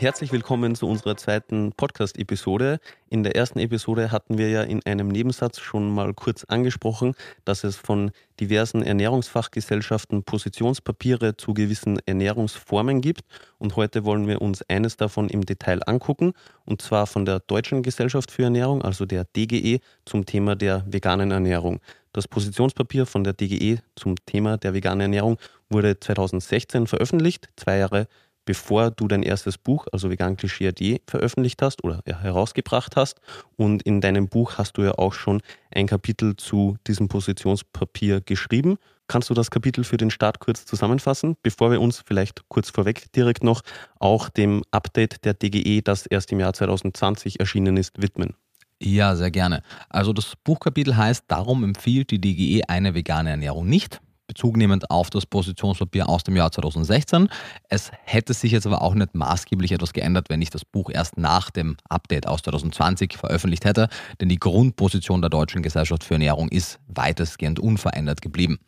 Herzlich willkommen zu unserer zweiten Podcast-Episode. In der ersten Episode hatten wir ja in einem Nebensatz schon mal kurz angesprochen, dass es von diversen Ernährungsfachgesellschaften Positionspapiere zu gewissen Ernährungsformen gibt. Und heute wollen wir uns eines davon im Detail angucken, und zwar von der Deutschen Gesellschaft für Ernährung, also der DGE, zum Thema der veganen Ernährung. Das Positionspapier von der DGE zum Thema der veganen Ernährung wurde 2016 veröffentlicht, zwei Jahre bevor du dein erstes Buch, also Vegan Klischee AD, veröffentlicht hast oder herausgebracht hast. Und in deinem Buch hast du ja auch schon ein Kapitel zu diesem Positionspapier geschrieben. Kannst du das Kapitel für den Start kurz zusammenfassen, bevor wir uns vielleicht kurz vorweg direkt noch auch dem Update der DGE, das erst im Jahr 2020 erschienen ist, widmen? Ja, sehr gerne. Also das Buchkapitel heißt, darum empfiehlt die DGE eine vegane Ernährung nicht. Bezug nehmend auf das Positionspapier aus dem Jahr 2016. Es hätte sich jetzt aber auch nicht maßgeblich etwas geändert, wenn ich das Buch erst nach dem Update aus 2020 veröffentlicht hätte, denn die Grundposition der Deutschen Gesellschaft für Ernährung ist weitestgehend unverändert geblieben.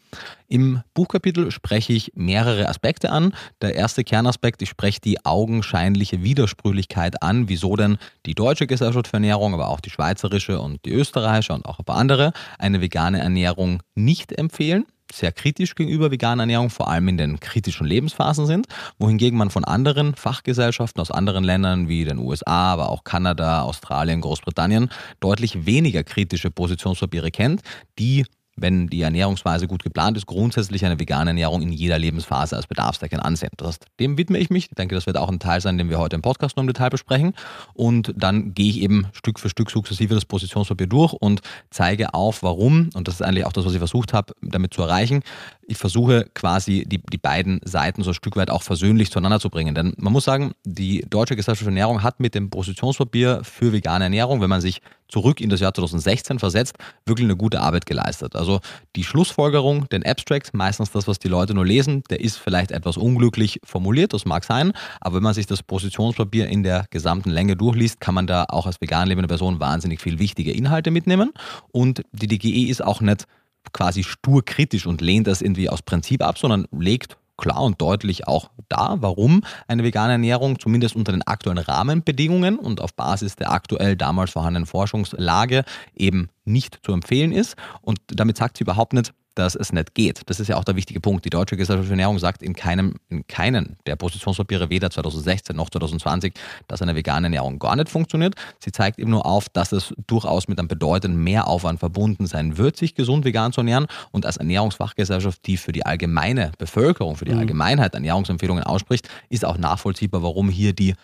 Im Buchkapitel spreche ich mehrere Aspekte an. Der erste Kernaspekt, ich spreche die augenscheinliche Widersprüchlichkeit an, wieso denn die Deutsche Gesellschaft für Ernährung, aber auch die schweizerische und die österreichische und auch ein paar andere eine vegane Ernährung nicht empfehlen sehr kritisch gegenüber veganer Ernährung, vor allem in den kritischen Lebensphasen sind, wohingegen man von anderen Fachgesellschaften aus anderen Ländern wie den USA, aber auch Kanada, Australien, Großbritannien deutlich weniger kritische Positionspapiere kennt, die wenn die Ernährungsweise gut geplant ist, grundsätzlich eine vegane Ernährung in jeder Lebensphase als bedarfsdeckend ansehen. Das dem widme ich mich. Ich denke, das wird auch ein Teil sein, den wir heute im Podcast noch im Detail besprechen. Und dann gehe ich eben Stück für Stück sukzessive das Positionspapier durch und zeige auf, warum, und das ist eigentlich auch das, was ich versucht habe, damit zu erreichen, ich versuche quasi die, die beiden Seiten so ein Stück weit auch versöhnlich zueinander zu bringen. Denn man muss sagen, die Deutsche Gesellschaft für Ernährung hat mit dem Positionspapier für vegane Ernährung, wenn man sich zurück in das Jahr 2016 versetzt, wirklich eine gute Arbeit geleistet. Also die Schlussfolgerung, den Abstract, meistens das, was die Leute nur lesen, der ist vielleicht etwas unglücklich formuliert, das mag sein, aber wenn man sich das Positionspapier in der gesamten Länge durchliest, kann man da auch als vegan lebende Person wahnsinnig viel wichtige Inhalte mitnehmen. Und die DGE ist auch nicht quasi stur kritisch und lehnt das irgendwie aus Prinzip ab, sondern legt klar und deutlich auch da, warum eine vegane Ernährung zumindest unter den aktuellen Rahmenbedingungen und auf Basis der aktuell damals vorhandenen Forschungslage eben nicht zu empfehlen ist. Und damit sagt sie überhaupt nicht, dass es nicht geht. Das ist ja auch der wichtige Punkt. Die Deutsche Gesellschaft für Ernährung sagt in keinem, in keinen der Positionspapiere, weder 2016 noch 2020, dass eine vegane Ernährung gar nicht funktioniert. Sie zeigt eben nur auf, dass es durchaus mit einem bedeutenden Mehraufwand verbunden sein wird, sich gesund vegan zu ernähren. Und als Ernährungsfachgesellschaft, die für die allgemeine Bevölkerung, für die mhm. Allgemeinheit Ernährungsempfehlungen ausspricht, ist auch nachvollziehbar, warum hier die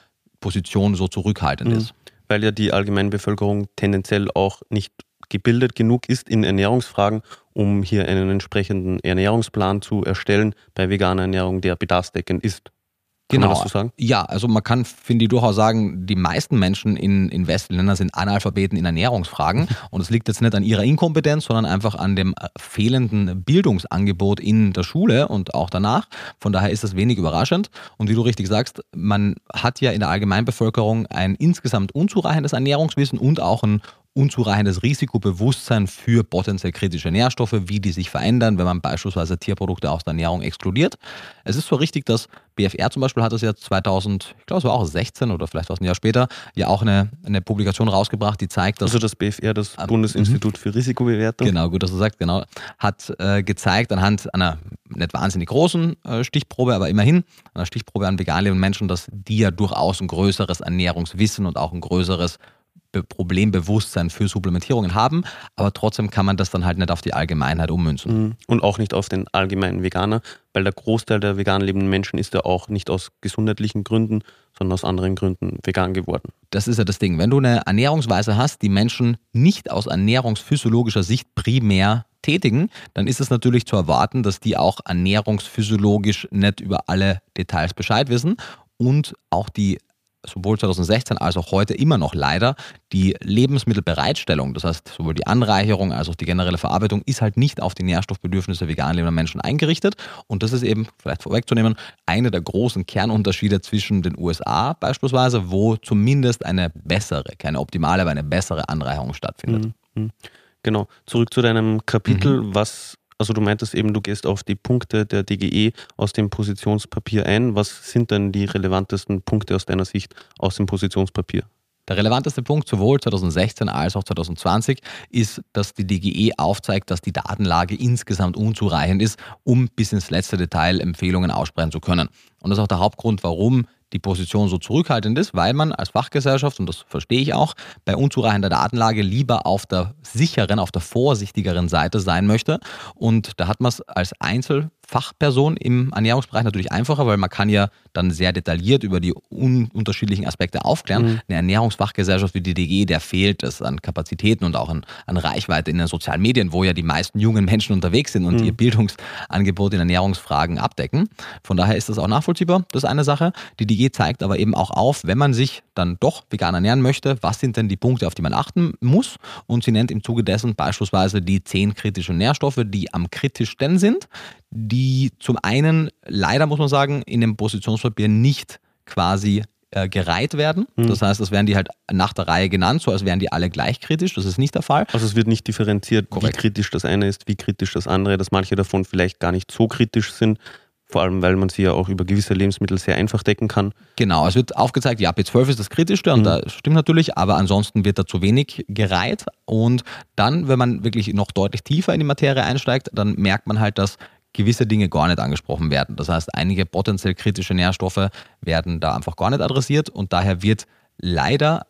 Position so zurückhaltend mhm. ist. Weil ja die allgemeine Bevölkerung tendenziell auch nicht gebildet genug ist in Ernährungsfragen, um hier einen entsprechenden Ernährungsplan zu erstellen bei veganer Ernährung, der bedarfsdeckend ist. Kann genau. man das so sagen? Ja, also man kann, finde ich, durchaus sagen, die meisten Menschen in, in Westländern sind Analphabeten in Ernährungsfragen. Und es liegt jetzt nicht an ihrer Inkompetenz, sondern einfach an dem äh, fehlenden Bildungsangebot in der Schule und auch danach. Von daher ist das wenig überraschend. Und wie du richtig sagst, man hat ja in der Allgemeinbevölkerung ein insgesamt unzureichendes Ernährungswissen und auch ein unzureichendes Risikobewusstsein für potenziell kritische Nährstoffe, wie die sich verändern, wenn man beispielsweise Tierprodukte aus der Ernährung exkludiert. Es ist zwar richtig, dass BFR zum Beispiel hat das ja 2000, ich glaube es war auch 16 oder vielleicht was ein Jahr später, ja auch eine, eine Publikation rausgebracht, die zeigt, dass... Also das BFR, das äh, Bundesinstitut mhm. für Risikobewertung. Genau, gut, dass du sagst, genau. Hat äh, gezeigt anhand einer nicht wahnsinnig großen äh, Stichprobe, aber immerhin einer Stichprobe an vegan lebenden Menschen, dass die ja durchaus ein größeres Ernährungswissen und auch ein größeres Problembewusstsein für Supplementierungen haben, aber trotzdem kann man das dann halt nicht auf die Allgemeinheit ummünzen. Mhm. Und auch nicht auf den allgemeinen Veganer, weil der Großteil der vegan lebenden Menschen ist ja auch nicht aus gesundheitlichen Gründen, sondern aus anderen Gründen vegan geworden. Das ist ja das Ding. Wenn du eine Ernährungsweise hast, die Menschen nicht aus ernährungsphysiologischer Sicht primär tätigen, dann ist es natürlich zu erwarten, dass die auch ernährungsphysiologisch nicht über alle Details Bescheid wissen und auch die sowohl 2016 als auch heute immer noch leider die Lebensmittelbereitstellung, das heißt sowohl die Anreicherung als auch die generelle Verarbeitung, ist halt nicht auf die Nährstoffbedürfnisse vegan lebender Menschen eingerichtet. Und das ist eben, vielleicht vorwegzunehmen, einer der großen Kernunterschiede zwischen den USA beispielsweise, wo zumindest eine bessere, keine optimale, aber eine bessere Anreicherung stattfindet. Mhm. Genau. Zurück zu deinem Kapitel. Mhm. Was also du meintest eben, du gehst auf die Punkte der DGE aus dem Positionspapier ein. Was sind denn die relevantesten Punkte aus deiner Sicht aus dem Positionspapier? Der relevanteste Punkt sowohl 2016 als auch 2020 ist, dass die DGE aufzeigt, dass die Datenlage insgesamt unzureichend ist, um bis ins letzte Detail Empfehlungen aussprechen zu können. Und das ist auch der Hauptgrund, warum die Position so zurückhaltend ist, weil man als Fachgesellschaft, und das verstehe ich auch, bei unzureichender Datenlage lieber auf der sicheren, auf der vorsichtigeren Seite sein möchte. Und da hat man es als Einzelfachperson im Ernährungsbereich natürlich einfacher, weil man kann ja dann sehr detailliert über die un unterschiedlichen Aspekte aufklären. Mhm. Eine Ernährungsfachgesellschaft wie die DG, der fehlt es an Kapazitäten und auch an, an Reichweite in den sozialen Medien, wo ja die meisten jungen Menschen unterwegs sind und mhm. ihr Bildungsangebot in Ernährungsfragen abdecken. Von daher ist das auch nachvollziehbar. Das ist eine Sache. Die DG zeigt aber eben auch auf, wenn man sich dann doch vegan ernähren möchte, was sind denn die Punkte, auf die man achten muss? Und sie nennt im Zuge dessen beispielsweise die zehn kritischen Nährstoffe, die am kritischsten sind, die zum einen leider, muss man sagen, in dem Positionspapier nicht quasi äh, gereiht werden. Mhm. Das heißt, es werden die halt nach der Reihe genannt, so als wären die alle gleich kritisch. Das ist nicht der Fall. Also es wird nicht differenziert, Korrekt. wie kritisch das eine ist, wie kritisch das andere, dass manche davon vielleicht gar nicht so kritisch sind. Vor allem, weil man sie ja auch über gewisse Lebensmittel sehr einfach decken kann. Genau, es wird aufgezeigt, ja, B12 ist das Kritischste und mhm. das stimmt natürlich, aber ansonsten wird da zu wenig gereiht. Und dann, wenn man wirklich noch deutlich tiefer in die Materie einsteigt, dann merkt man halt, dass gewisse Dinge gar nicht angesprochen werden. Das heißt, einige potenziell kritische Nährstoffe werden da einfach gar nicht adressiert und daher wird leider,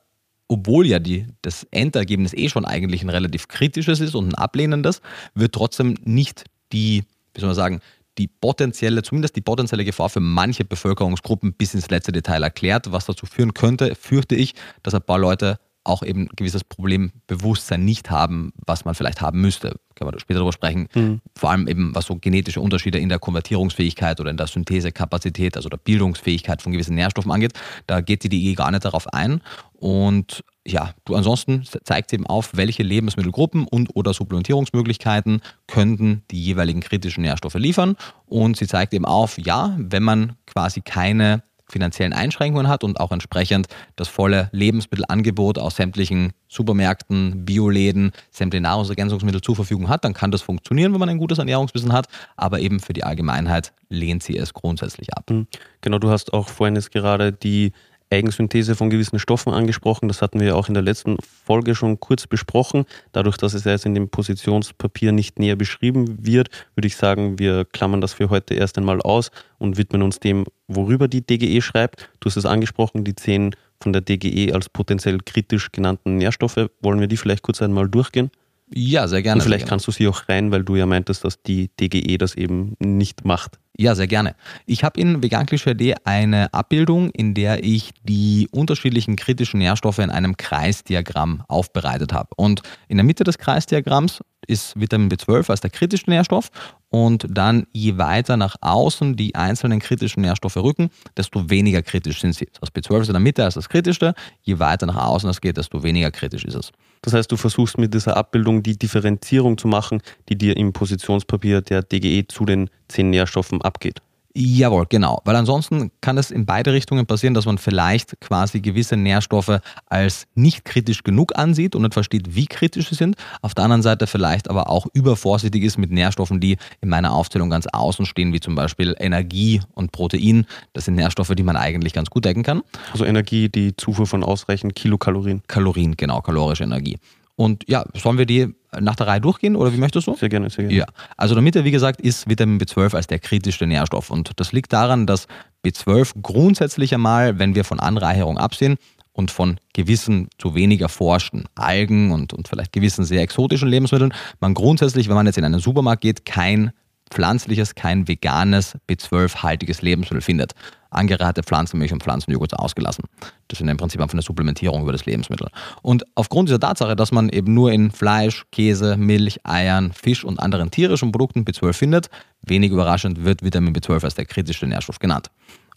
obwohl ja die, das Endergebnis eh schon eigentlich ein relativ kritisches ist und ein ablehnendes, wird trotzdem nicht die, wie soll man sagen, die potenzielle, zumindest die potenzielle Gefahr für manche Bevölkerungsgruppen bis ins letzte Detail erklärt, was dazu führen könnte, fürchte ich, dass ein paar Leute auch eben ein gewisses Problembewusstsein nicht haben, was man vielleicht haben müsste. Können wir später darüber sprechen. Mhm. Vor allem eben, was so genetische Unterschiede in der Konvertierungsfähigkeit oder in der Synthesekapazität, also der Bildungsfähigkeit von gewissen Nährstoffen angeht. Da geht die DE gar nicht darauf ein. Und ja, du ansonsten zeigt eben auf, welche Lebensmittelgruppen und oder Supplementierungsmöglichkeiten könnten die jeweiligen kritischen Nährstoffe liefern. Und sie zeigt eben auf, ja, wenn man quasi keine finanziellen Einschränkungen hat und auch entsprechend das volle Lebensmittelangebot aus sämtlichen Supermärkten, Bioläden, sämtliche Nahrungsergänzungsmittel zur Verfügung hat, dann kann das funktionieren, wenn man ein gutes Ernährungswissen hat. Aber eben für die Allgemeinheit lehnt sie es grundsätzlich ab. Mhm. Genau, du hast auch vorhin jetzt gerade die Eigensynthese von gewissen Stoffen angesprochen. Das hatten wir auch in der letzten Folge schon kurz besprochen. Dadurch, dass es jetzt in dem Positionspapier nicht näher beschrieben wird, würde ich sagen, wir klammern das für heute erst einmal aus und widmen uns dem, worüber die DGE schreibt. Du hast es angesprochen, die zehn von der DGE als potenziell kritisch genannten Nährstoffe. Wollen wir die vielleicht kurz einmal durchgehen? Ja, sehr gerne. Und vielleicht gerne. kannst du sie auch rein, weil du ja meintest, dass die DGE das eben nicht macht. Ja, sehr gerne. Ich habe in Vegan Klischee eine Abbildung, in der ich die unterschiedlichen kritischen Nährstoffe in einem Kreisdiagramm aufbereitet habe. Und in der Mitte des Kreisdiagramms ist Vitamin B12 als der kritische Nährstoff und dann je weiter nach außen die einzelnen kritischen Nährstoffe rücken, desto weniger kritisch sind sie. Das B12 ist in der Mitte als das kritischste, je weiter nach außen es geht, desto weniger kritisch ist es. Das heißt, du versuchst mit dieser Abbildung die Differenzierung zu machen, die dir im Positionspapier der DGE zu den zehn Nährstoffen abgeht. Jawohl, genau. Weil ansonsten kann es in beide Richtungen passieren, dass man vielleicht quasi gewisse Nährstoffe als nicht kritisch genug ansieht und nicht versteht, wie kritisch sie sind. Auf der anderen Seite vielleicht aber auch übervorsichtig ist mit Nährstoffen, die in meiner Aufzählung ganz außen stehen, wie zum Beispiel Energie und Protein. Das sind Nährstoffe, die man eigentlich ganz gut decken kann. Also Energie, die Zufuhr von ausreichend Kilokalorien. Kalorien, genau, kalorische Energie. Und ja, sollen wir die nach der Reihe durchgehen oder wie möchtest du? Sehr gerne, sehr gerne. Ja, also der Mitte, wie gesagt, ist Vitamin B12 als der kritischste Nährstoff. Und das liegt daran, dass B12 grundsätzlich einmal, wenn wir von Anreicherung absehen und von gewissen zu wenig erforschten Algen und, und vielleicht gewissen sehr exotischen Lebensmitteln, man grundsätzlich, wenn man jetzt in einen Supermarkt geht, kein pflanzliches, kein veganes, B12-haltiges Lebensmittel findet. Angereicherte Pflanzenmilch und Pflanzenjoghurt ausgelassen. Das ist im Prinzip einfach eine Supplementierung über das Lebensmittel. Und aufgrund dieser Tatsache, dass man eben nur in Fleisch, Käse, Milch, Eiern, Fisch und anderen tierischen Produkten B12 findet, wenig überraschend wird Vitamin B12 als der kritischste Nährstoff genannt.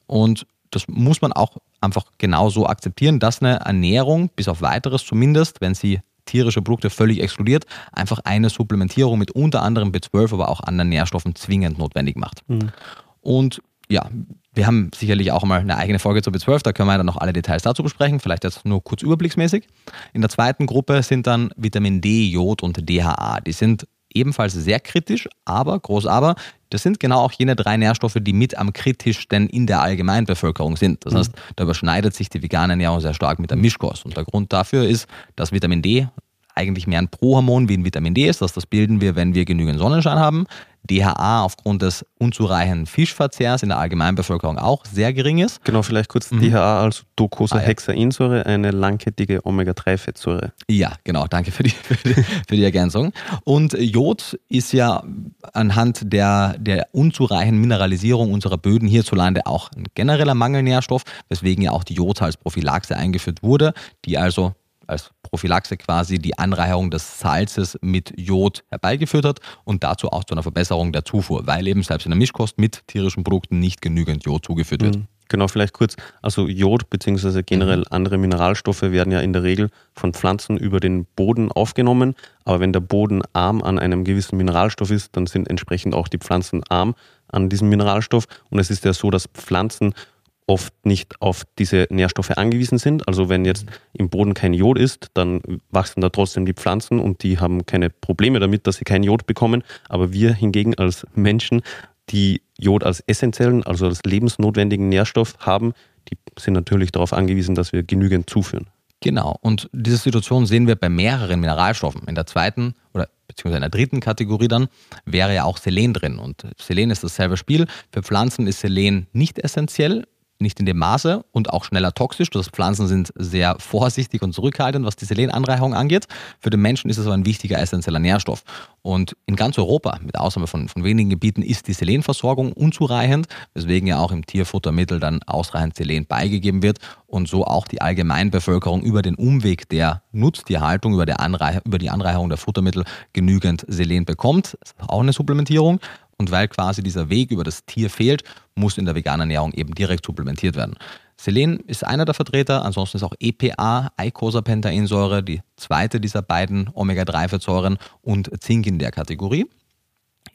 Und das muss man auch einfach genauso akzeptieren, dass eine Ernährung, bis auf weiteres zumindest, wenn sie tierische Produkte völlig exkludiert, einfach eine Supplementierung mit unter anderem B12, aber auch anderen Nährstoffen zwingend notwendig macht. Mhm. Und ja, wir haben sicherlich auch mal eine eigene Folge zu B12, da können wir dann noch alle Details dazu besprechen, vielleicht jetzt nur kurz überblicksmäßig. In der zweiten Gruppe sind dann Vitamin D, Jod und DHA. Die sind ebenfalls sehr kritisch, aber, groß aber, das sind genau auch jene drei Nährstoffe, die mit am kritischsten in der Allgemeinbevölkerung sind. Das mhm. heißt, da überschneidet sich die vegane Ernährung sehr stark mit der Mischkost. Und der Grund dafür ist, dass Vitamin D eigentlich mehr ein Prohormon wie ein Vitamin D ist. Das, das bilden wir, wenn wir genügend Sonnenschein haben. DHA aufgrund des unzureichenden Fischverzehrs in der Allgemeinbevölkerung auch sehr gering ist. Genau, vielleicht kurz mhm. DHA als Docosahexainsäure, eine langkettige Omega-3-Fettsäure. Ja, genau, danke für die, für die, für die Ergänzung. Und Jod ist ja anhand der, der unzureichenden Mineralisierung unserer Böden hierzulande auch ein genereller Mangelnährstoff, weswegen ja auch die Jod als Prophylaxe eingeführt wurde, die also als Prophylaxe quasi die Anreicherung des Salzes mit Jod herbeigeführt hat und dazu auch zu einer Verbesserung der Zufuhr, weil eben selbst in der Mischkost mit tierischen Produkten nicht genügend Jod zugeführt wird. Mhm. Genau, vielleicht kurz. Also Jod bzw. generell mhm. andere Mineralstoffe werden ja in der Regel von Pflanzen über den Boden aufgenommen. Aber wenn der Boden arm an einem gewissen Mineralstoff ist, dann sind entsprechend auch die Pflanzen arm an diesem Mineralstoff. Und es ist ja so, dass Pflanzen oft nicht auf diese Nährstoffe angewiesen sind. Also wenn jetzt im Boden kein Jod ist, dann wachsen da trotzdem die Pflanzen und die haben keine Probleme damit, dass sie kein Jod bekommen. Aber wir hingegen als Menschen, die Jod als essentiellen, also als lebensnotwendigen Nährstoff haben, die sind natürlich darauf angewiesen, dass wir genügend zuführen. Genau, und diese Situation sehen wir bei mehreren Mineralstoffen. In der zweiten oder beziehungsweise in der dritten Kategorie dann wäre ja auch Selen drin. Und Selen ist dasselbe Spiel. Für Pflanzen ist Selen nicht essentiell, nicht in dem Maße und auch schneller toxisch. Das Pflanzen sind sehr vorsichtig und zurückhaltend, was die Selenanreicherung angeht. Für den Menschen ist es aber ein wichtiger essentieller Nährstoff. Und in ganz Europa, mit Ausnahme von, von wenigen Gebieten, ist die Selenversorgung unzureichend, weswegen ja auch im Tierfuttermittel dann ausreichend Selen beigegeben wird und so auch die Allgemeinbevölkerung über den Umweg der Nutztierhaltung, über, der über die Anreicherung der Futtermittel genügend Selen bekommt. Das ist auch eine Supplementierung. Und weil quasi dieser Weg über das Tier fehlt, muss in der veganen Ernährung eben direkt supplementiert werden. Selen ist einer der Vertreter, ansonsten ist auch EPA, Eicosapentaensäure, die zweite dieser beiden Omega-3-Fettsäuren und Zink in der Kategorie.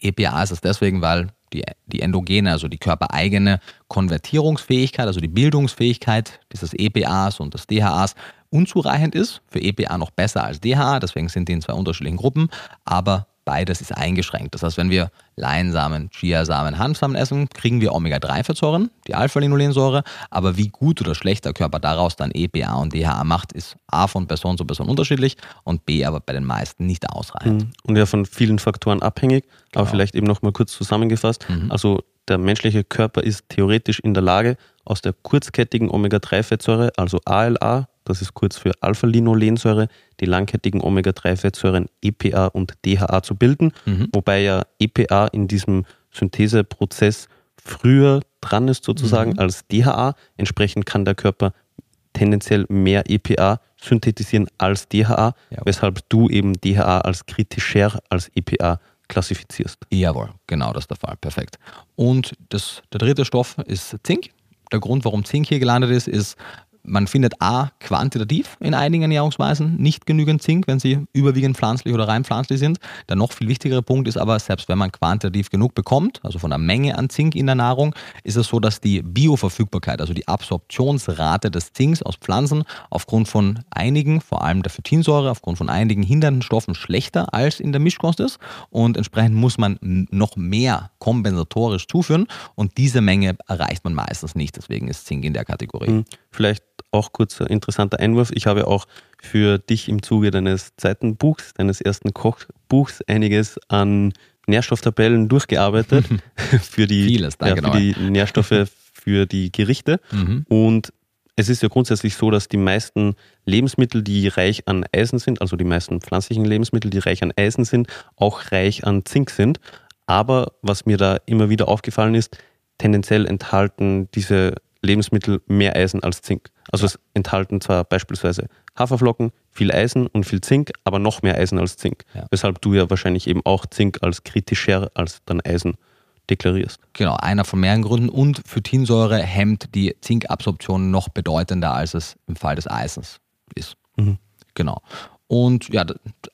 EPA ist es deswegen, weil die, die endogene, also die körpereigene Konvertierungsfähigkeit, also die Bildungsfähigkeit dieses EPAs und des DHAs unzureichend ist. Für EPA noch besser als DHA, deswegen sind die in zwei unterschiedlichen Gruppen, aber beides ist eingeschränkt. Das heißt, wenn wir Leinsamen, Chiasamen, Hanfsamen essen, kriegen wir Omega-3-Fettsäuren, die Alpha-Linolensäure. Aber wie gut oder schlecht der Körper daraus dann EPA und DHA macht, ist A von Person zu Person unterschiedlich und B aber bei den meisten nicht ausreichend. Mhm. Und ja von vielen Faktoren abhängig. Genau. Aber vielleicht eben nochmal kurz zusammengefasst. Mhm. Also der menschliche Körper ist theoretisch in der Lage, aus der kurzkettigen Omega-3-Fettsäure, also ALA, das ist kurz für Alpha-Linolensäure, die langkettigen Omega-3-Fettsäuren EPA und DHA zu bilden, mhm. wobei ja EPA in diesem Syntheseprozess früher dran ist sozusagen mhm. als DHA. Entsprechend kann der Körper tendenziell mehr EPA synthetisieren als DHA, ja. weshalb du eben DHA als kritischer als EPA klassifizierst. Jawohl, genau das ist der Fall. Perfekt. Und das, der dritte Stoff ist Zink. Der Grund, warum Zink hier gelandet ist, ist, man findet A, quantitativ in einigen Ernährungsweisen nicht genügend Zink, wenn sie überwiegend pflanzlich oder rein pflanzlich sind. Der noch viel wichtigere Punkt ist aber, selbst wenn man quantitativ genug bekommt, also von der Menge an Zink in der Nahrung, ist es so, dass die Bioverfügbarkeit, also die Absorptionsrate des Zinks aus Pflanzen aufgrund von einigen, vor allem der Phytinsäure, aufgrund von einigen hindernden Stoffen schlechter als in der Mischkost ist. Und entsprechend muss man noch mehr kompensatorisch zuführen und diese Menge erreicht man meistens nicht. Deswegen ist Zink in der Kategorie. Hm, vielleicht auch kurz ein interessanter Einwurf. Ich habe auch für dich im Zuge deines zweiten Buchs, deines ersten Kochbuchs, einiges an Nährstofftabellen durchgearbeitet für die, Vieles, ja, für die Nährstoffe für die Gerichte. Mhm. Und es ist ja grundsätzlich so, dass die meisten Lebensmittel, die reich an Eisen sind, also die meisten pflanzlichen Lebensmittel, die reich an Eisen sind, auch reich an Zink sind. Aber was mir da immer wieder aufgefallen ist, tendenziell enthalten diese Lebensmittel mehr Eisen als Zink. Also es enthalten zwar beispielsweise Haferflocken, viel Eisen und viel Zink, aber noch mehr Eisen als Zink. Ja. Weshalb du ja wahrscheinlich eben auch Zink als kritischer als dann Eisen deklarierst. Genau, einer von mehreren Gründen. Und Phytinsäure hemmt die Zinkabsorption noch bedeutender, als es im Fall des Eisens ist. Mhm. Genau. Und ja,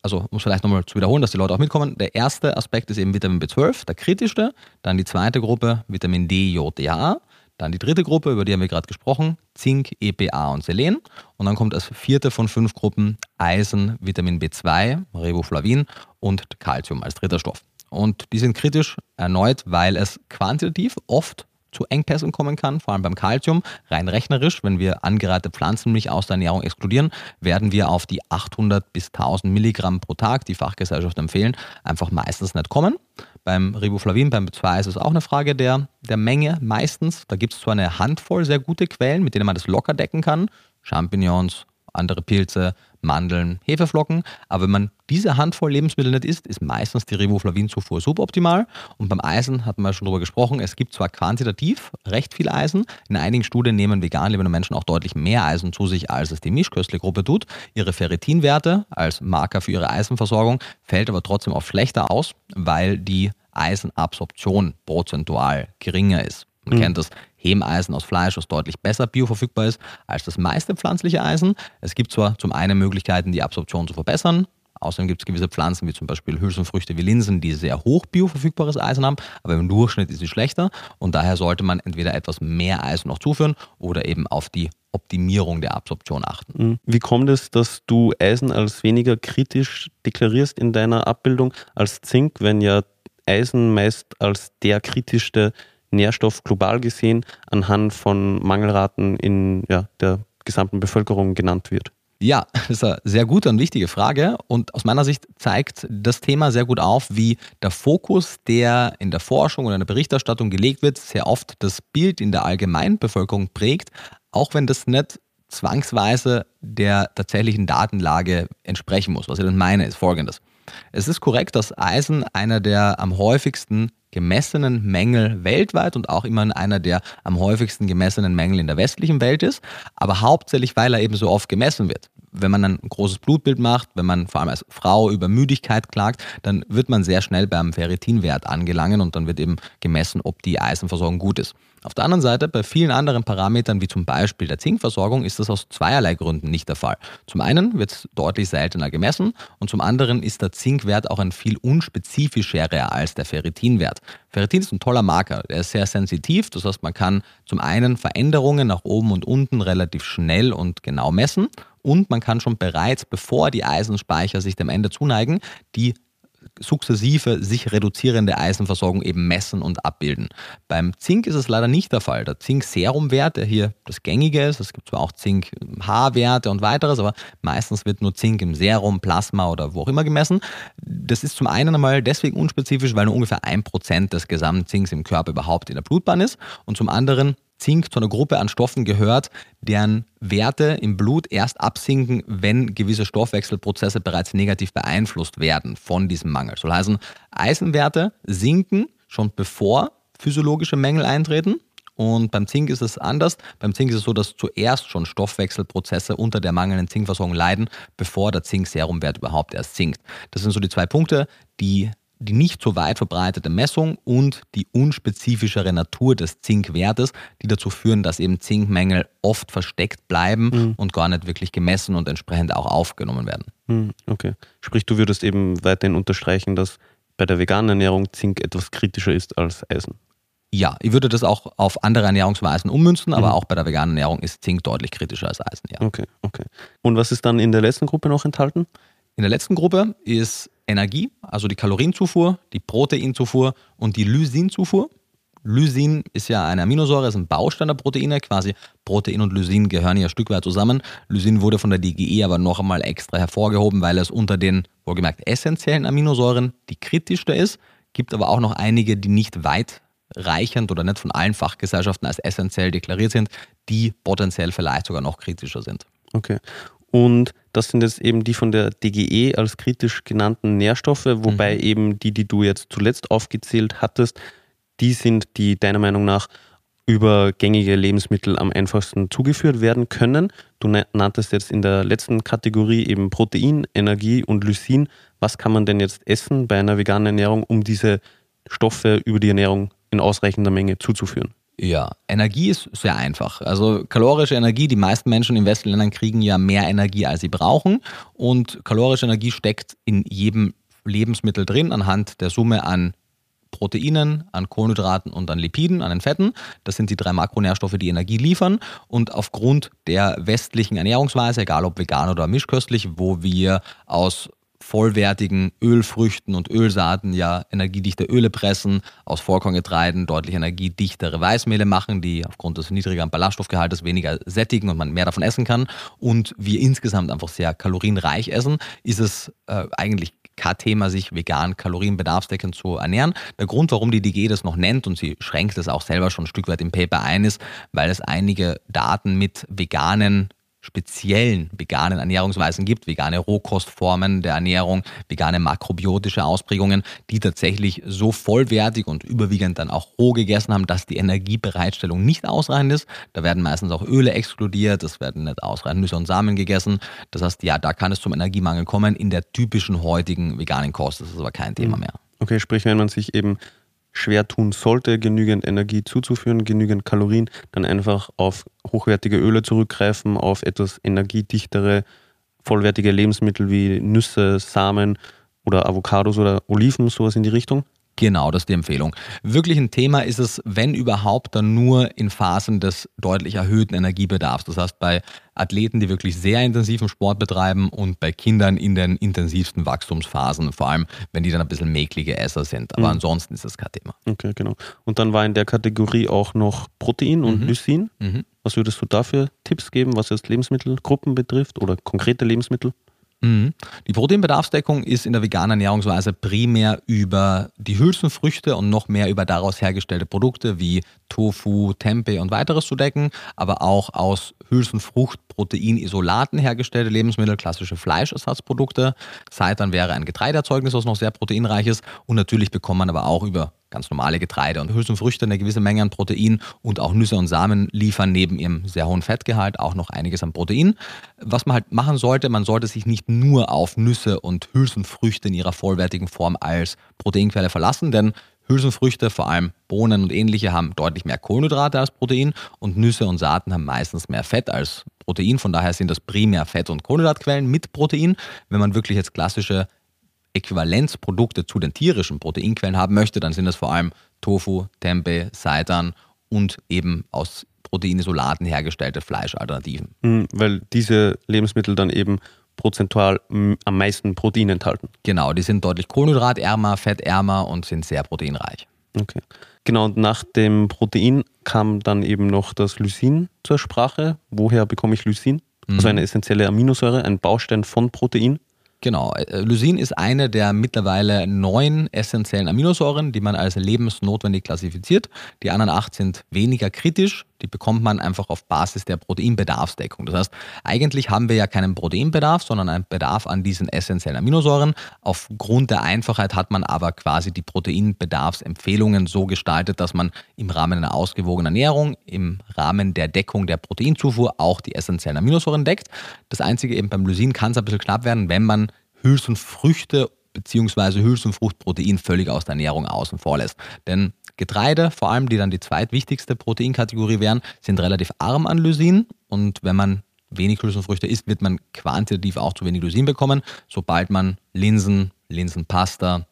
also um es vielleicht nochmal zu wiederholen, dass die Leute auch mitkommen. Der erste Aspekt ist eben Vitamin B12, der kritischste. Dann die zweite Gruppe Vitamin D, Jod, DHA. Dann die dritte Gruppe, über die haben wir gerade gesprochen, Zink, EPA und Selen. Und dann kommt als vierte von fünf Gruppen Eisen, Vitamin B2, Riboflavin und Calcium als dritter Stoff. Und die sind kritisch erneut, weil es quantitativ oft zu Engpässen kommen kann, vor allem beim Kalzium. Rein rechnerisch, wenn wir angereihte Pflanzenmilch aus der Ernährung exkludieren, werden wir auf die 800 bis 1000 Milligramm pro Tag, die Fachgesellschaft empfehlen, einfach meistens nicht kommen. Beim Riboflavin, beim B2 ist es auch eine Frage der, der Menge meistens. Da gibt es zwar eine Handvoll sehr gute Quellen, mit denen man das locker decken kann. Champignons, andere Pilze, Mandeln, Hefeflocken. Aber wenn man diese Handvoll Lebensmittel nicht isst, ist meistens die Riboflavin-Zufuhr suboptimal. Und beim Eisen hatten wir schon darüber gesprochen, es gibt zwar quantitativ recht viel Eisen, in einigen Studien nehmen vegan lebende Menschen auch deutlich mehr Eisen zu sich, als es die Mischköstlergruppe tut. Ihre Ferritinwerte als Marker für ihre Eisenversorgung fällt aber trotzdem oft schlechter aus, weil die Eisenabsorption prozentual geringer ist. Man mhm. kennt das Hemeisen aus Fleisch, was deutlich besser bioverfügbar ist als das meiste pflanzliche Eisen. Es gibt zwar zum einen Möglichkeiten, die Absorption zu verbessern. Außerdem gibt es gewisse Pflanzen, wie zum Beispiel Hülsenfrüchte wie Linsen, die sehr hoch bioverfügbares Eisen haben, aber im Durchschnitt ist sie schlechter und daher sollte man entweder etwas mehr Eisen noch zuführen oder eben auf die Optimierung der Absorption achten. Mhm. Wie kommt es, dass du Eisen als weniger kritisch deklarierst in deiner Abbildung als Zink, wenn ja Eisen meist als der kritischste Nährstoff global gesehen anhand von Mangelraten in ja, der gesamten Bevölkerung genannt wird? Ja, das ist eine sehr gute und wichtige Frage. Und aus meiner Sicht zeigt das Thema sehr gut auf, wie der Fokus, der in der Forschung oder in der Berichterstattung gelegt wird, sehr oft das Bild in der Allgemeinbevölkerung prägt, auch wenn das nicht zwangsweise der tatsächlichen Datenlage entsprechen muss. Was ich dann meine, ist folgendes. Es ist korrekt, dass Eisen einer der am häufigsten gemessenen Mängel weltweit und auch immer einer der am häufigsten gemessenen Mängel in der westlichen Welt ist, aber hauptsächlich, weil er eben so oft gemessen wird. Wenn man ein großes Blutbild macht, wenn man vor allem als Frau über Müdigkeit klagt, dann wird man sehr schnell beim Ferritinwert angelangen und dann wird eben gemessen, ob die Eisenversorgung gut ist. Auf der anderen Seite, bei vielen anderen Parametern, wie zum Beispiel der Zinkversorgung, ist das aus zweierlei Gründen nicht der Fall. Zum einen wird es deutlich seltener gemessen und zum anderen ist der Zinkwert auch ein viel unspezifischer als der Ferritinwert. Ferritin ist ein toller Marker, der ist sehr sensitiv, das heißt, man kann zum einen Veränderungen nach oben und unten relativ schnell und genau messen. Und man kann schon bereits, bevor die Eisenspeicher sich dem Ende zuneigen, die sukzessive sich reduzierende Eisenversorgung eben messen und abbilden. Beim Zink ist es leider nicht der Fall. Der Zink-Serumwert, der hier das gängige ist, es gibt zwar auch Zink-H-Werte und weiteres, aber meistens wird nur Zink im Serum, Plasma oder wo auch immer gemessen. Das ist zum einen einmal deswegen unspezifisch, weil nur ungefähr ein Prozent des Gesamtzinks im Körper überhaupt in der Blutbahn ist und zum anderen Zink zu einer Gruppe an Stoffen gehört, deren Werte im Blut erst absinken, wenn gewisse Stoffwechselprozesse bereits negativ beeinflusst werden von diesem Mangel. Soll heißen, Eisenwerte sinken schon bevor physiologische Mängel eintreten. Und beim Zink ist es anders. Beim Zink ist es so, dass zuerst schon Stoffwechselprozesse unter der mangelnden Zinkversorgung leiden, bevor der Zink-Serumwert überhaupt erst sinkt. Das sind so die zwei Punkte, die die nicht so weit verbreitete Messung und die unspezifischere Natur des Zinkwertes, die dazu führen, dass eben Zinkmängel oft versteckt bleiben mhm. und gar nicht wirklich gemessen und entsprechend auch aufgenommen werden. Mhm, okay. Sprich, du würdest eben weiterhin unterstreichen, dass bei der veganen Ernährung Zink etwas kritischer ist als Eisen. Ja, ich würde das auch auf andere Ernährungsweisen ummünzen, aber mhm. auch bei der veganen Ernährung ist Zink deutlich kritischer als Eisen, ja. Okay, okay. Und was ist dann in der letzten Gruppe noch enthalten? In der letzten Gruppe ist Energie, also die Kalorienzufuhr, die Proteinzufuhr und die Lysinzufuhr. Lysin ist ja eine Aminosäure, ist ein Baustein der Proteine, quasi Protein und Lysin gehören ja ein Stück weit zusammen. Lysin wurde von der DGE aber noch einmal extra hervorgehoben, weil es unter den, wohlgemerkt, essentiellen Aminosäuren die kritischste ist. Gibt aber auch noch einige, die nicht weitreichend oder nicht von allen Fachgesellschaften als essentiell deklariert sind, die potenziell vielleicht sogar noch kritischer sind. Okay. Und das sind jetzt eben die von der DGE als kritisch genannten Nährstoffe, wobei mhm. eben die, die du jetzt zuletzt aufgezählt hattest, die sind, die deiner Meinung nach über gängige Lebensmittel am einfachsten zugeführt werden können. Du nanntest jetzt in der letzten Kategorie eben Protein, Energie und Lysin. Was kann man denn jetzt essen bei einer veganen Ernährung, um diese Stoffe über die Ernährung in ausreichender Menge zuzuführen? Ja, Energie ist sehr einfach. Also kalorische Energie, die meisten Menschen in westlichen Ländern kriegen ja mehr Energie, als sie brauchen. Und kalorische Energie steckt in jedem Lebensmittel drin anhand der Summe an Proteinen, an Kohlenhydraten und an Lipiden, an den Fetten. Das sind die drei Makronährstoffe, die Energie liefern. Und aufgrund der westlichen Ernährungsweise, egal ob vegan oder mischköstlich, wo wir aus vollwertigen Ölfrüchten und Ölsaaten ja energiedichte Öle pressen, aus Vollkorngetreiden deutlich energiedichtere Weißmehle machen, die aufgrund des niedrigeren Ballaststoffgehaltes weniger sättigen und man mehr davon essen kann und wir insgesamt einfach sehr kalorienreich essen, ist es äh, eigentlich kein Thema, sich vegan, kalorienbedarfsdeckend zu ernähren. Der Grund, warum die DG das noch nennt und sie schränkt es auch selber schon ein Stück weit im Paper ein, ist, weil es einige Daten mit veganen speziellen veganen Ernährungsweisen gibt, vegane Rohkostformen der Ernährung, vegane makrobiotische Ausprägungen, die tatsächlich so vollwertig und überwiegend dann auch roh gegessen haben, dass die Energiebereitstellung nicht ausreichend ist. Da werden meistens auch Öle exkludiert, es werden nicht ausreichend Nüsse und Samen gegessen. Das heißt, ja, da kann es zum Energiemangel kommen in der typischen heutigen veganen Kost. Das ist aber kein Thema mhm. mehr. Okay, sprich, wenn man sich eben schwer tun sollte, genügend Energie zuzuführen, genügend Kalorien, dann einfach auf hochwertige Öle zurückgreifen, auf etwas energiedichtere, vollwertige Lebensmittel wie Nüsse, Samen oder Avocados oder Oliven, sowas in die Richtung. Genau, das ist die Empfehlung. Wirklich ein Thema ist es, wenn überhaupt, dann nur in Phasen des deutlich erhöhten Energiebedarfs. Das heißt, bei Athleten, die wirklich sehr intensiven Sport betreiben und bei Kindern in den intensivsten Wachstumsphasen, vor allem wenn die dann ein bisschen mäklige Esser sind. Aber mhm. ansonsten ist das kein Thema. Okay, genau. Und dann war in der Kategorie auch noch Protein und mhm. Lysin. Mhm. Was würdest du dafür Tipps geben, was jetzt Lebensmittelgruppen betrifft oder konkrete Lebensmittel? Mhm. Die Proteinbedarfsdeckung ist in der veganen Ernährungsweise primär über die Hülsenfrüchte und noch mehr über daraus hergestellte Produkte wie Tofu, Tempeh und weiteres zu decken, aber auch aus Hülsenfrucht, Proteinisolaten hergestellte Lebensmittel, klassische Fleischersatzprodukte. Seitan wäre ein Getreideerzeugnis, was noch sehr proteinreich ist. Und natürlich bekommt man aber auch über ganz normale Getreide und Hülsenfrüchte eine gewisse Menge an Protein und auch Nüsse und Samen liefern neben ihrem sehr hohen Fettgehalt auch noch einiges an Protein. Was man halt machen sollte, man sollte sich nicht nur auf Nüsse und Hülsenfrüchte in ihrer vollwertigen Form als Proteinquelle verlassen, denn Hülsenfrüchte, vor allem Bohnen und ähnliche, haben deutlich mehr Kohlenhydrate als Protein und Nüsse und Saaten haben meistens mehr Fett als Protein. Von daher sind das primär Fett- und Kohlenhydratquellen mit Protein. Wenn man wirklich jetzt klassische Äquivalenzprodukte zu den tierischen Proteinquellen haben möchte, dann sind das vor allem Tofu, Tempeh, Seitan und eben aus Proteinisolaten hergestellte Fleischalternativen. Mhm, weil diese Lebensmittel dann eben prozentual am meisten Protein enthalten. Genau, die sind deutlich kohlenhydratärmer, fettärmer und sind sehr proteinreich. Okay. Genau, und nach dem Protein kam dann eben noch das Lysin zur Sprache. Woher bekomme ich Lysin? Also mhm. Also eine essentielle Aminosäure, ein Baustein von Protein. Genau. Äh, Lysin ist eine der mittlerweile neun essentiellen Aminosäuren, die man als lebensnotwendig klassifiziert. Die anderen acht sind weniger kritisch. Die bekommt man einfach auf Basis der Proteinbedarfsdeckung. Das heißt, eigentlich haben wir ja keinen Proteinbedarf, sondern einen Bedarf an diesen essentiellen Aminosäuren. Aufgrund der Einfachheit hat man aber quasi die Proteinbedarfsempfehlungen so gestaltet, dass man im Rahmen einer ausgewogenen Ernährung, im Rahmen der Deckung der Proteinzufuhr auch die essentiellen Aminosäuren deckt. Das Einzige eben beim Lysin kann es ein bisschen knapp werden, wenn man Hülsenfrüchte bzw. Hülsenfruchtprotein völlig aus der Ernährung außen vor lässt. Denn Getreide, vor allem die dann die zweitwichtigste Proteinkategorie wären, sind relativ arm an Lysin und wenn man wenig Hülsenfrüchte isst, wird man quantitativ auch zu wenig Lysin bekommen. Sobald man Linsen, Linsenpasta,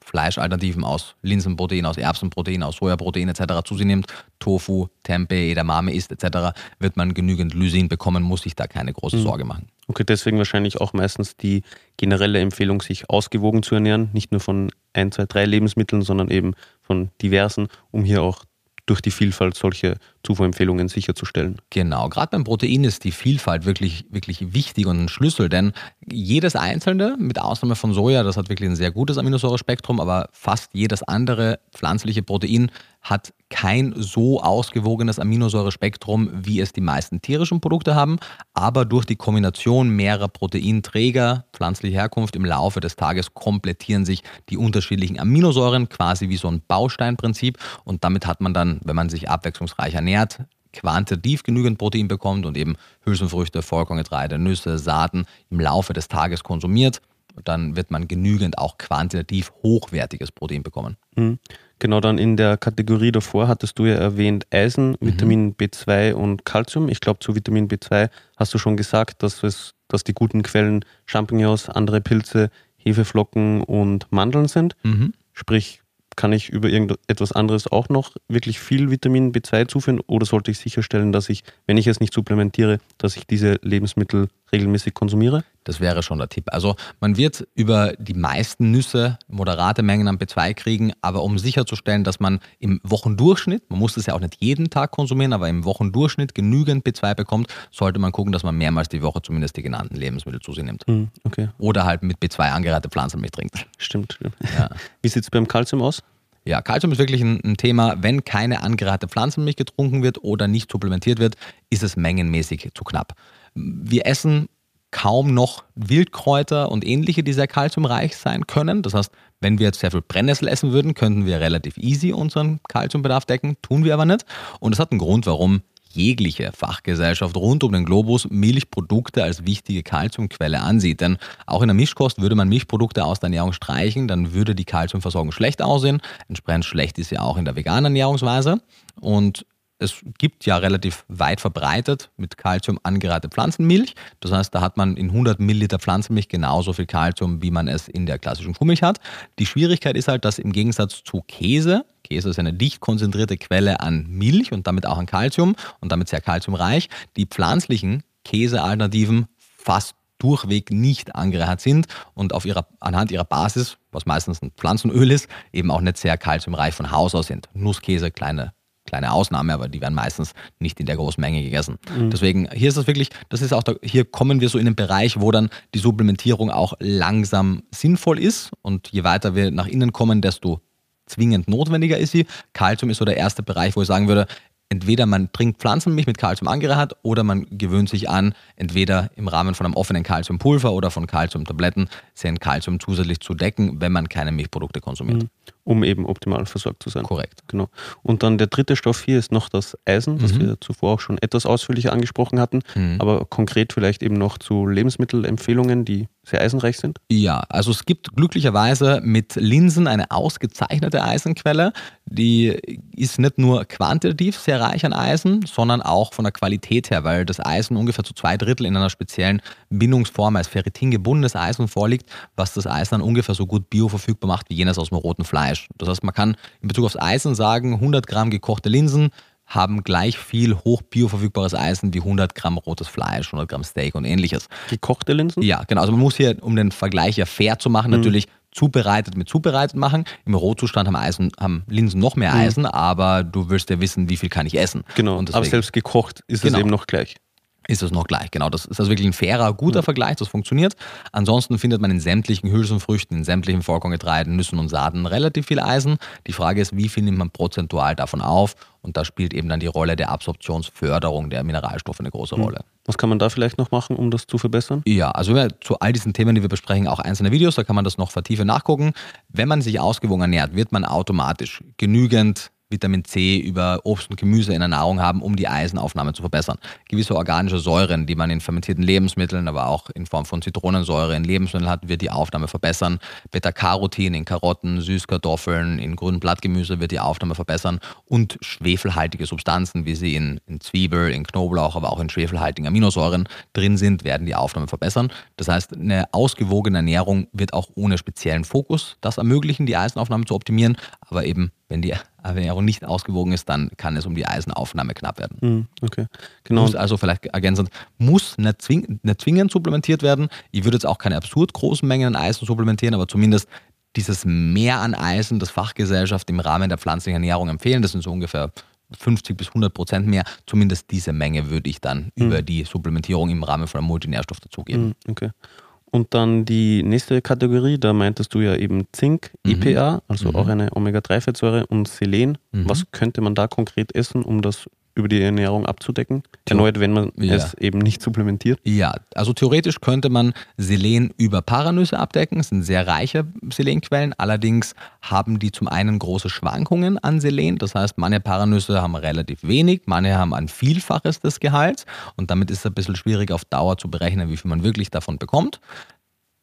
Fleischalternativen aus Linsenprotein, aus Erbsenprotein, aus Sojaprotein etc. zu sich nimmt, Tofu, Tempeh, Edamame isst etc., wird man genügend Lysin bekommen, muss sich da keine große mhm. Sorge machen. Okay, deswegen wahrscheinlich auch meistens die generelle Empfehlung, sich ausgewogen zu ernähren, nicht nur von ein, zwei, drei Lebensmitteln, sondern eben von diversen, um hier auch durch die Vielfalt solche Zufuhrempfehlungen sicherzustellen. Genau, gerade beim Protein ist die Vielfalt wirklich, wirklich wichtig und ein Schlüssel, denn jedes einzelne, mit Ausnahme von Soja, das hat wirklich ein sehr gutes Aminosäurespektrum, aber fast jedes andere pflanzliche Protein hat kein so ausgewogenes Aminosäurespektrum, wie es die meisten tierischen Produkte haben, aber durch die Kombination mehrerer Proteinträger pflanzlicher Herkunft im Laufe des Tages komplettieren sich die unterschiedlichen Aminosäuren quasi wie so ein Bausteinprinzip und damit hat man dann, wenn man sich abwechslungsreich ernährt, quantitativ genügend Protein bekommt und eben Hülsenfrüchte, Vollkorngetreide, Nüsse, Saaten im Laufe des Tages konsumiert, dann wird man genügend auch quantitativ hochwertiges Protein bekommen. Mhm. Genau, dann in der Kategorie davor hattest du ja erwähnt Eisen, mhm. Vitamin B2 und Calcium. Ich glaube, zu Vitamin B2 hast du schon gesagt, dass, es, dass die guten Quellen Champignons, andere Pilze, Hefeflocken und Mandeln sind. Mhm. Sprich, kann ich über irgendetwas anderes auch noch wirklich viel Vitamin B2 zuführen oder sollte ich sicherstellen, dass ich, wenn ich es nicht supplementiere, dass ich diese Lebensmittel regelmäßig konsumiere? Das wäre schon der Tipp. Also man wird über die meisten Nüsse moderate Mengen an B2 kriegen, aber um sicherzustellen, dass man im Wochendurchschnitt, man muss das ja auch nicht jeden Tag konsumieren, aber im Wochendurchschnitt genügend B2 bekommt, sollte man gucken, dass man mehrmals die Woche zumindest die genannten Lebensmittel zu sich nimmt. Hm, okay. Oder halt mit B2 angereihte Pflanzenmilch trinkt. Stimmt. Ja. Wie sieht es beim Kalzium aus? Ja, Kalzium ist wirklich ein, ein, Thema. Wenn keine angereihte Pflanzenmilch getrunken wird oder nicht supplementiert wird, ist es mengenmäßig zu knapp. Wir essen kaum noch Wildkräuter und ähnliche, die sehr kalziumreich sein können. Das heißt, wenn wir jetzt sehr viel Brennnessel essen würden, könnten wir relativ easy unseren Kalziumbedarf decken, tun wir aber nicht. Und das hat einen Grund, warum jegliche Fachgesellschaft rund um den Globus Milchprodukte als wichtige Kalziumquelle ansieht. Denn auch in der Mischkost würde man Milchprodukte aus der Ernährung streichen, dann würde die Kalziumversorgung schlecht aussehen. Entsprechend schlecht ist sie auch in der veganen Ernährungsweise. Und es gibt ja relativ weit verbreitet mit Kalzium angereihte Pflanzenmilch. Das heißt, da hat man in 100 Milliliter Pflanzenmilch genauso viel Kalzium, wie man es in der klassischen Kuhmilch hat. Die Schwierigkeit ist halt, dass im Gegensatz zu Käse, Käse ist eine dicht konzentrierte Quelle an Milch und damit auch an Kalzium und damit sehr kalziumreich, die pflanzlichen Käsealternativen fast durchweg nicht angereichert sind und auf ihrer, anhand ihrer Basis, was meistens ein Pflanzenöl ist, eben auch nicht sehr kalziumreich von Haus aus sind. Nusskäse, kleine kleine Ausnahme, aber die werden meistens nicht in der großen Menge gegessen. Mhm. Deswegen, hier ist das wirklich, das ist auch, da, hier kommen wir so in den Bereich, wo dann die Supplementierung auch langsam sinnvoll ist und je weiter wir nach innen kommen, desto zwingend notwendiger ist sie. Kalzium ist so der erste Bereich, wo ich sagen würde, entweder man trinkt Pflanzenmilch mit Kalzium angereichert oder man gewöhnt sich an, entweder im Rahmen von einem offenen Kalziumpulver oder von Kalziumtabletten sein Kalzium zusätzlich zu decken, wenn man keine Milchprodukte konsumiert. Mhm um eben optimal versorgt zu sein. Korrekt. Genau. Und dann der dritte Stoff hier ist noch das Eisen, das mhm. wir zuvor auch schon etwas ausführlicher angesprochen hatten, mhm. aber konkret vielleicht eben noch zu Lebensmittelempfehlungen, die sehr eisenreich sind? Ja, also es gibt glücklicherweise mit Linsen eine ausgezeichnete Eisenquelle. Die ist nicht nur quantitativ sehr reich an Eisen, sondern auch von der Qualität her, weil das Eisen ungefähr zu zwei Drittel in einer speziellen Bindungsform als Ferritin gebundenes Eisen vorliegt, was das Eisen dann ungefähr so gut bioverfügbar macht wie jenes aus dem roten Fleisch. Fleisch. Das heißt, man kann in Bezug aufs Eisen sagen, 100 Gramm gekochte Linsen haben gleich viel hochbioverfügbares Eisen wie 100 Gramm rotes Fleisch, 100 Gramm Steak und ähnliches. Gekochte Linsen? Ja, genau. Also man muss hier, um den Vergleich ja fair zu machen, mhm. natürlich zubereitet mit zubereitet machen. Im Rohzustand haben, Eisen, haben Linsen noch mehr mhm. Eisen, mhm. aber du willst ja wissen, wie viel kann ich essen. Genau, deswegen, aber selbst gekocht ist genau. es eben noch gleich ist es noch gleich. Genau, das ist also wirklich ein fairer, guter. Vergleich, das funktioniert. Ansonsten findet man in sämtlichen Hülsenfrüchten, in sämtlichen Vollkorngetreiden, Nüssen und Saaten relativ viel Eisen. Die Frage ist, wie viel nimmt man prozentual davon auf? Und da spielt eben dann die Rolle der Absorptionsförderung der Mineralstoffe eine große mhm. Rolle. Was kann man da vielleicht noch machen, um das zu verbessern? Ja, also zu all diesen Themen, die wir besprechen, auch einzelne Videos, da kann man das noch vertiefen nachgucken. Wenn man sich ausgewogen ernährt, wird man automatisch genügend Vitamin C über Obst und Gemüse in der Nahrung haben, um die Eisenaufnahme zu verbessern. Gewisse organische Säuren, die man in fermentierten Lebensmitteln, aber auch in Form von Zitronensäure in Lebensmitteln hat, wird die Aufnahme verbessern. Beta-Carotin in Karotten, Süßkartoffeln, in grünem Blattgemüse wird die Aufnahme verbessern und schwefelhaltige Substanzen, wie sie in, in Zwiebel, in Knoblauch, aber auch in schwefelhaltigen Aminosäuren drin sind, werden die Aufnahme verbessern. Das heißt, eine ausgewogene Ernährung wird auch ohne speziellen Fokus das ermöglichen, die Eisenaufnahme zu optimieren, aber eben wenn die Ernährung nicht ausgewogen ist, dann kann es um die Eisenaufnahme knapp werden. Hm, okay, genau. Muss also vielleicht ergänzend, muss nicht, zwing, nicht zwingend supplementiert werden. Ich würde jetzt auch keine absurd großen Mengen an Eisen supplementieren, aber zumindest dieses Mehr an Eisen, das Fachgesellschaft im Rahmen der pflanzlichen Ernährung empfehlen, das sind so ungefähr 50 bis 100 Prozent mehr. Zumindest diese Menge würde ich dann mhm. über die Supplementierung im Rahmen von einem Multinährstoff dazugeben. Mhm, okay. Und dann die nächste Kategorie, da meintest du ja eben Zink, mhm. EPA, also mhm. auch eine Omega-3-Fettsäure und Selen. Mhm. Was könnte man da konkret essen, um das über die Ernährung abzudecken. Erneut, wenn man ja. es eben nicht supplementiert. Ja, also theoretisch könnte man Selen über Paranüsse abdecken. Es sind sehr reiche Selenquellen. Allerdings haben die zum einen große Schwankungen an Selen. Das heißt, manche Paranüsse haben relativ wenig, manche haben ein Vielfaches des Gehalts. Und damit ist es ein bisschen schwierig auf Dauer zu berechnen, wie viel man wirklich davon bekommt.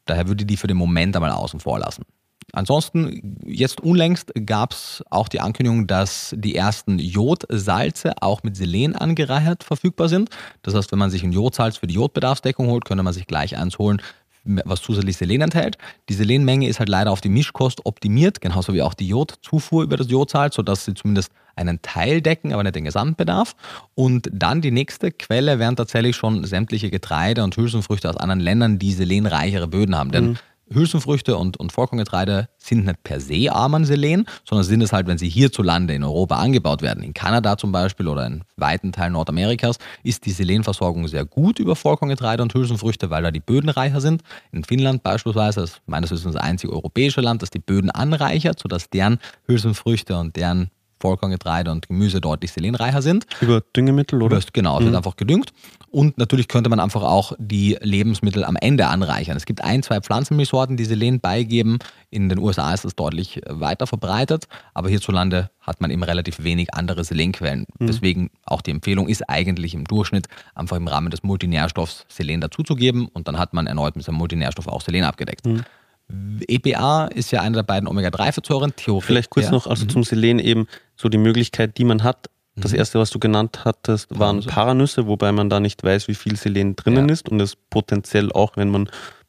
Daher würde ich die für den Moment einmal außen vor lassen. Ansonsten, jetzt unlängst gab es auch die Ankündigung, dass die ersten Jodsalze auch mit Selen angereichert verfügbar sind. Das heißt, wenn man sich ein Jodsalz für die Jodbedarfsdeckung holt, könnte man sich gleich eins holen, was zusätzlich Selen enthält. Die Selenmenge ist halt leider auf die Mischkost optimiert, genauso wie auch die Jodzufuhr über das Jodsalz, sodass sie zumindest einen Teil decken, aber nicht den Gesamtbedarf. Und dann die nächste Quelle wären tatsächlich schon sämtliche Getreide und Hülsenfrüchte aus anderen Ländern, die selenreichere Böden haben. Denn mhm. Hülsenfrüchte und, und Vollkorngetreide sind nicht per se arm an Selen, sondern sind es halt, wenn sie hierzulande in Europa angebaut werden. In Kanada zum Beispiel oder in weiten Teilen Nordamerikas ist die Selenversorgung sehr gut über Vollkorngetreide und Hülsenfrüchte, weil da die Böden reicher sind. In Finnland beispielsweise, das ist meines Wissens das einzige europäische Land, das die Böden anreichert, sodass deren Hülsenfrüchte und deren Vollkorngetreide und Gemüse deutlich selenreicher sind. Über Düngemittel, oder? Genau, es mhm. wird einfach gedüngt. Und natürlich könnte man einfach auch die Lebensmittel am Ende anreichern. Es gibt ein, zwei Pflanzenmilchsorten, die Selen beigeben. In den USA ist das deutlich weiter verbreitet, aber hierzulande hat man eben relativ wenig andere Selenquellen. Mhm. Deswegen auch die Empfehlung ist eigentlich im Durchschnitt einfach im Rahmen des Multinährstoffs Selen dazuzugeben und dann hat man erneut mit seinem Multinährstoff auch Selen abgedeckt. Mhm. EPA ist ja eine der beiden Omega-3-Fettsäuren, theoretisch. Vielleicht kurz ja. noch, also mhm. zum Selen eben so die Möglichkeit, die man hat. Das mhm. erste, was du genannt hattest, waren Paranüsse, wobei man da nicht weiß, wie viel Selen drinnen ja. ist und es potenziell auch, wenn man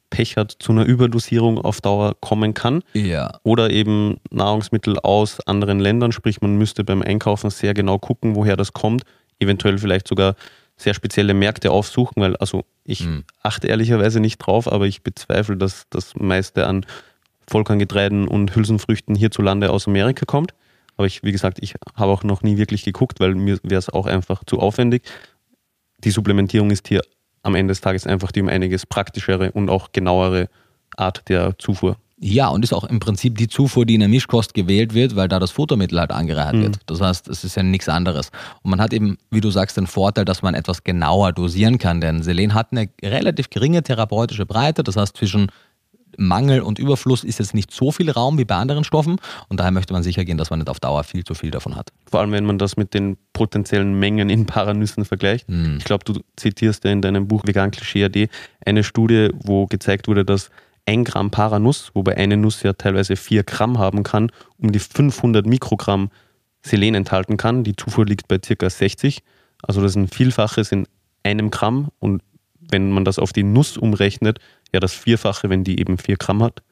Pech hat, zu einer Überdosierung auf Dauer kommen kann. Ja. Oder eben Nahrungsmittel aus anderen Ländern, sprich man müsste beim Einkaufen sehr genau gucken, woher das kommt, eventuell vielleicht sogar sehr spezielle Märkte aufsuchen, weil also ich mhm. achte ehrlicherweise nicht drauf, aber ich bezweifle, dass das meiste an Vollkorngetreiden und Hülsenfrüchten hierzulande aus Amerika kommt. Aber ich, wie gesagt, ich habe auch noch nie wirklich geguckt, weil mir wäre es auch einfach zu aufwendig. Die Supplementierung ist hier am Ende des Tages einfach die um einiges praktischere und auch genauere Art der Zufuhr. Ja, und ist auch im Prinzip die Zufuhr, die in der Mischkost gewählt wird, weil da das Futtermittel halt angereichert mhm. wird. Das heißt, es ist ja nichts anderes. Und man hat eben, wie du sagst, den Vorteil, dass man etwas genauer dosieren kann, denn Selen hat eine relativ geringe therapeutische Breite. Das heißt, zwischen Mangel und Überfluss ist jetzt nicht so viel Raum wie bei anderen Stoffen und daher möchte man sicher gehen, dass man nicht auf Dauer viel zu viel davon hat. Vor allem, wenn man das mit den potenziellen Mengen in Paranüssen vergleicht. Mhm. Ich glaube, du zitierst ja in deinem Buch Vegan Klischee AD eine Studie, wo gezeigt wurde, dass ein Gramm Paranuss, wobei eine Nuss ja teilweise vier Gramm haben kann, um die 500 Mikrogramm Selen enthalten kann. Die Zufuhr liegt bei circa 60. Also das ist ein Vielfaches in einem Gramm und wenn man das auf die Nuss umrechnet, ja das Vierfache, wenn die eben vier Gramm hat.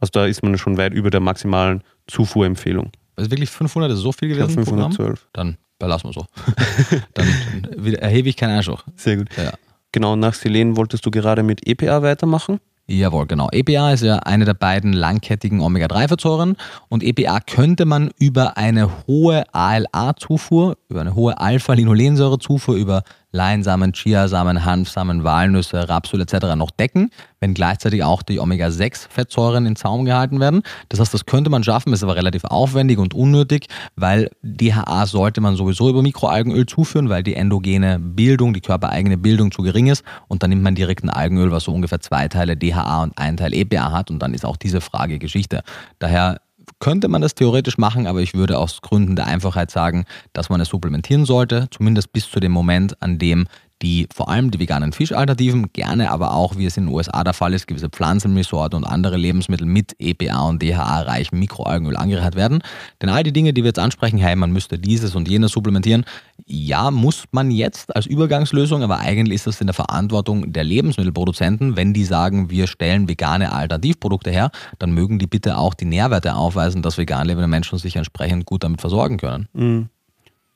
Also da ist man schon weit über der maximalen Zufuhrempfehlung. Also wirklich 500 ist so viel gewesen? Ja, 512. Dann belassen wir so. dann erhebe ich keinen Einspruch. Sehr gut. Ja. Genau, nach Selen wolltest du gerade mit EPA weitermachen? Jawohl, genau. EPA ist ja eine der beiden langkettigen Omega-3-Fettsäuren und EPA könnte man über eine hohe ALA-Zufuhr, über eine hohe Alpha-Linolensäure-Zufuhr, über Leinsamen, Chiasamen, Hanfsamen, Walnüsse, Rapsöl etc. noch decken, wenn gleichzeitig auch die Omega-6-Fettsäuren in Zaum gehalten werden. Das heißt, das könnte man schaffen, ist aber relativ aufwendig und unnötig, weil DHA sollte man sowieso über Mikroalgenöl zuführen, weil die endogene Bildung, die körpereigene Bildung zu gering ist und dann nimmt man direkt ein Algenöl, was so ungefähr zwei Teile DHA und ein Teil EPA hat und dann ist auch diese Frage Geschichte. Daher könnte man das theoretisch machen, aber ich würde aus Gründen der Einfachheit sagen, dass man es supplementieren sollte, zumindest bis zu dem Moment, an dem die vor allem die veganen Fischalternativen, gerne aber auch, wie es in den USA der Fall ist, gewisse Pflanzenresorte und andere Lebensmittel mit EPA und DHA-reichem Mikroalgenöl angereichert werden. Denn all die Dinge, die wir jetzt ansprechen, hey, man müsste dieses und jenes supplementieren, ja, muss man jetzt als Übergangslösung, aber eigentlich ist das in der Verantwortung der Lebensmittelproduzenten. Wenn die sagen, wir stellen vegane Alternativprodukte her, dann mögen die bitte auch die Nährwerte aufweisen, dass vegan lebende Menschen sich entsprechend gut damit versorgen können. Mhm.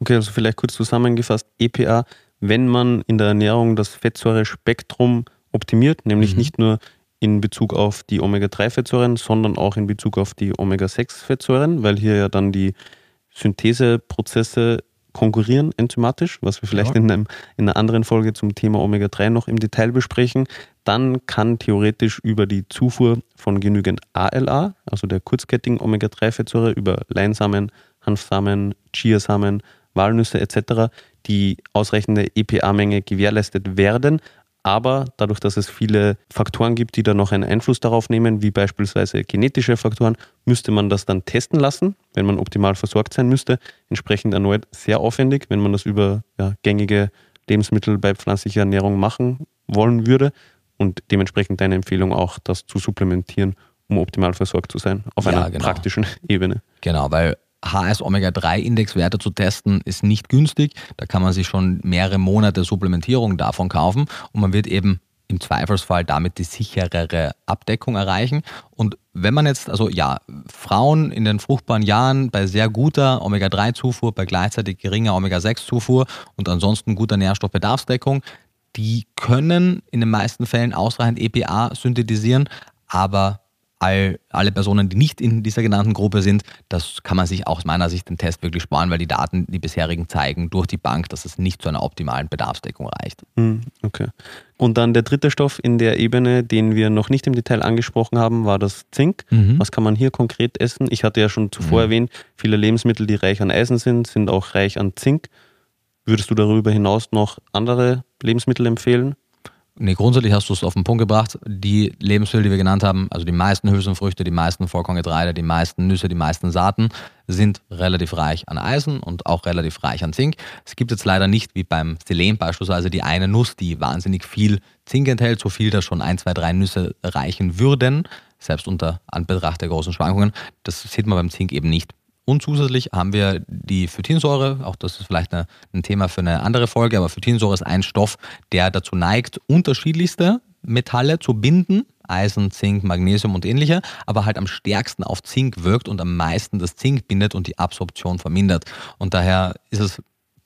Okay, also vielleicht kurz zusammengefasst, EPA wenn man in der Ernährung das Fettsäurespektrum optimiert, nämlich mhm. nicht nur in Bezug auf die Omega-3-Fettsäuren, sondern auch in Bezug auf die Omega-6-Fettsäuren, weil hier ja dann die Syntheseprozesse konkurrieren enzymatisch, was wir vielleicht ja. in, einem, in einer anderen Folge zum Thema Omega-3 noch im Detail besprechen, dann kann theoretisch über die Zufuhr von genügend ALA, also der kurzkettigen Omega-3-Fettsäure, über Leinsamen, Hanfsamen, Chiasamen, Walnüsse etc. die ausreichende EPA-Menge gewährleistet werden. Aber dadurch, dass es viele Faktoren gibt, die da noch einen Einfluss darauf nehmen, wie beispielsweise genetische Faktoren, müsste man das dann testen lassen, wenn man optimal versorgt sein müsste. Entsprechend erneut sehr aufwendig, wenn man das über ja, gängige Lebensmittel bei pflanzlicher Ernährung machen wollen würde. und dementsprechend deine Empfehlung auch, das zu supplementieren, um optimal versorgt zu sein, auf ja, einer genau. praktischen Ebene. Genau, weil HS-Omega-3-Indexwerte zu testen ist nicht günstig. Da kann man sich schon mehrere Monate Supplementierung davon kaufen und man wird eben im Zweifelsfall damit die sicherere Abdeckung erreichen. Und wenn man jetzt, also ja, Frauen in den fruchtbaren Jahren bei sehr guter Omega-3-Zufuhr, bei gleichzeitig geringer Omega-6-Zufuhr und ansonsten guter Nährstoffbedarfsdeckung, die können in den meisten Fällen ausreichend EPA synthetisieren, aber all, alle Personen, die nicht in dieser genannten Gruppe sind, das kann man sich aus meiner Sicht den Test wirklich sparen, weil die Daten, die bisherigen, zeigen durch die Bank, dass es nicht zu einer optimalen Bedarfsdeckung reicht. Hm, okay. Und dann der dritte Stoff in der Ebene, den wir noch nicht im Detail angesprochen haben, war das Zink. Mhm. Was kann man hier konkret essen? Ich hatte ja schon zuvor mhm. erwähnt, viele Lebensmittel, die reich an Eisen sind, sind auch reich an Zink. Würdest du darüber hinaus noch andere Lebensmittel empfehlen? Nee, grundsätzlich hast du es auf den Punkt gebracht. Die Lebensmittel, die wir genannt haben, also die meisten Hülsenfrüchte, die meisten Vollkorngetreide, die meisten Nüsse, die meisten Saaten, sind relativ reich an Eisen und auch relativ reich an Zink. Es gibt jetzt leider nicht, wie beim Selen beispielsweise, die eine Nuss, die wahnsinnig viel Zink enthält, so viel, dass schon ein, zwei, drei Nüsse reichen würden, selbst unter Anbetracht der großen Schwankungen. Das sieht man beim Zink eben nicht. Und zusätzlich haben wir die Phytinsäure, auch das ist vielleicht ein Thema für eine andere Folge, aber Phytinsäure ist ein Stoff, der dazu neigt, unterschiedlichste Metalle zu binden, Eisen, Zink, Magnesium und ähnliche, aber halt am stärksten auf Zink wirkt und am meisten das Zink bindet und die Absorption vermindert. Und daher ist es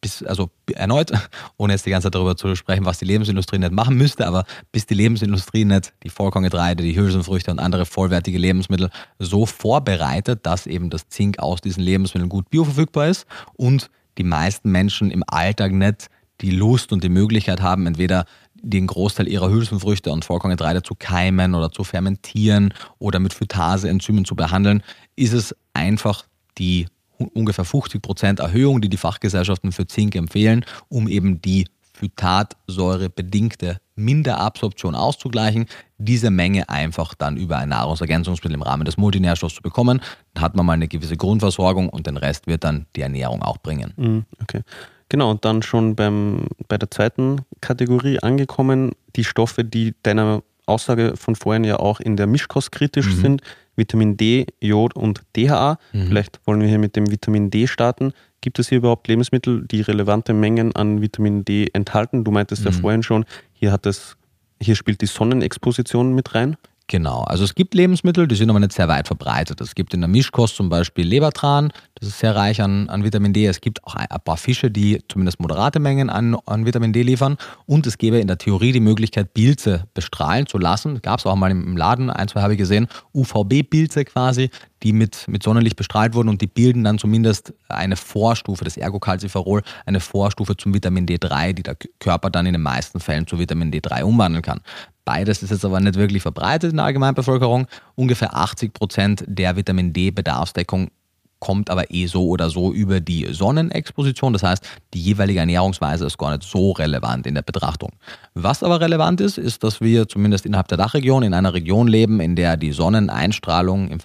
bis, also erneut, ohne jetzt die ganze Zeit darüber zu sprechen, was die Lebensindustrie nicht machen müsste, aber bis die Lebensindustrie nicht die Vollkorngetreide, die Hülsenfrüchte und andere vollwertige Lebensmittel so vorbereitet, dass eben das Zink aus diesen Lebensmitteln gut bioverfügbar ist und die meisten Menschen im Alltag nicht die Lust und die Möglichkeit haben, entweder den Großteil ihrer Hülsenfrüchte und Vollkorngetreide zu keimen oder zu fermentieren oder mit Phytase-Enzymen zu behandeln, ist es einfach die ungefähr 50 Prozent Erhöhung, die die Fachgesellschaften für Zink empfehlen, um eben die Phytatsäure-bedingte Minderabsorption auszugleichen, diese Menge einfach dann über ein Nahrungsergänzungsmittel im Rahmen des Multinährstoffs zu bekommen. Dann hat man mal eine gewisse Grundversorgung und den Rest wird dann die Ernährung auch bringen. Mhm, okay. Genau, und dann schon beim, bei der zweiten Kategorie angekommen, die Stoffe, die deiner Aussage von vorhin ja auch in der Mischkost kritisch mhm. sind, Vitamin D, Jod und DHA. Mhm. Vielleicht wollen wir hier mit dem Vitamin D starten. Gibt es hier überhaupt Lebensmittel, die relevante Mengen an Vitamin D enthalten? Du meintest mhm. ja vorhin schon, hier hat es, hier spielt die Sonnenexposition mit rein. Genau, also es gibt Lebensmittel, die sind aber nicht sehr weit verbreitet. Es gibt in der Mischkost zum Beispiel Lebertran, das ist sehr reich an, an Vitamin D. Es gibt auch ein paar Fische, die zumindest moderate Mengen an, an Vitamin D liefern. Und es gäbe in der Theorie die Möglichkeit, Pilze bestrahlen zu lassen. Gab es auch mal im Laden, ein, zwei habe ich gesehen, UVB-Pilze quasi, die mit, mit Sonnenlicht bestrahlt wurden und die bilden dann zumindest eine Vorstufe, das Ergocalciferol, eine Vorstufe zum Vitamin D3, die der Körper dann in den meisten Fällen zu Vitamin D3 umwandeln kann. Beides ist jetzt aber nicht wirklich verbreitet in der Allgemeinbevölkerung. Ungefähr 80 Prozent der Vitamin D-Bedarfsdeckung kommt aber eh so oder so über die Sonnenexposition. Das heißt, die jeweilige Ernährungsweise ist gar nicht so relevant in der Betrachtung. Was aber relevant ist, ist, dass wir zumindest innerhalb der Dachregion in einer Region leben, in der die Sonneneinstrahlung im,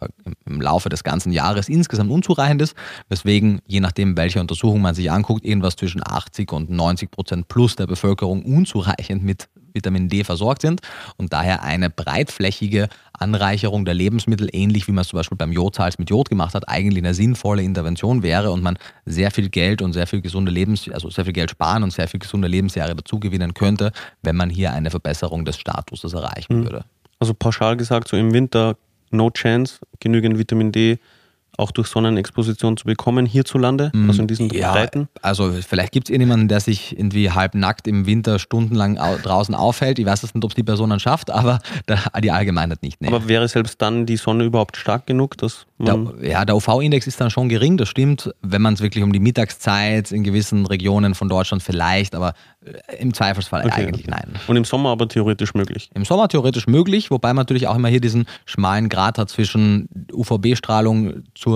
im Laufe des ganzen Jahres insgesamt unzureichend ist, weswegen, je nachdem, welche Untersuchung man sich anguckt, irgendwas zwischen 80 und 90 Prozent plus der Bevölkerung unzureichend mit Vitamin D versorgt sind und daher eine breitflächige Anreicherung der Lebensmittel, ähnlich wie man es zum Beispiel beim Jodsalz mit Jod gemacht hat, eigentlich eine sinnvolle Intervention wäre und man sehr viel Geld und sehr viel gesunde Lebens, also sehr viel Geld sparen und sehr viel gesunde Lebensjahre dazugewinnen könnte, wenn man hier eine Verbesserung des Statuses erreichen mhm. würde. Also pauschal gesagt, so im Winter no chance, genügend Vitamin D auch durch Sonnenexposition zu bekommen hierzulande, mm, also in diesen ja, Breiten? Also vielleicht gibt es irgendjemanden, der sich irgendwie halbnackt im Winter stundenlang au draußen aufhält. Ich weiß nicht, ob es die Person dann schafft, aber die Allgemeinheit nicht. Nee. Aber wäre selbst dann die Sonne überhaupt stark genug, dass man... Der, ja, der UV-Index ist dann schon gering, das stimmt. Wenn man es wirklich um die Mittagszeit in gewissen Regionen von Deutschland vielleicht, aber äh, im Zweifelsfall okay, eigentlich nein. Und im Sommer aber theoretisch möglich? Im Sommer theoretisch möglich, wobei man natürlich auch immer hier diesen schmalen Grad hat zwischen UVB-Strahlung zur,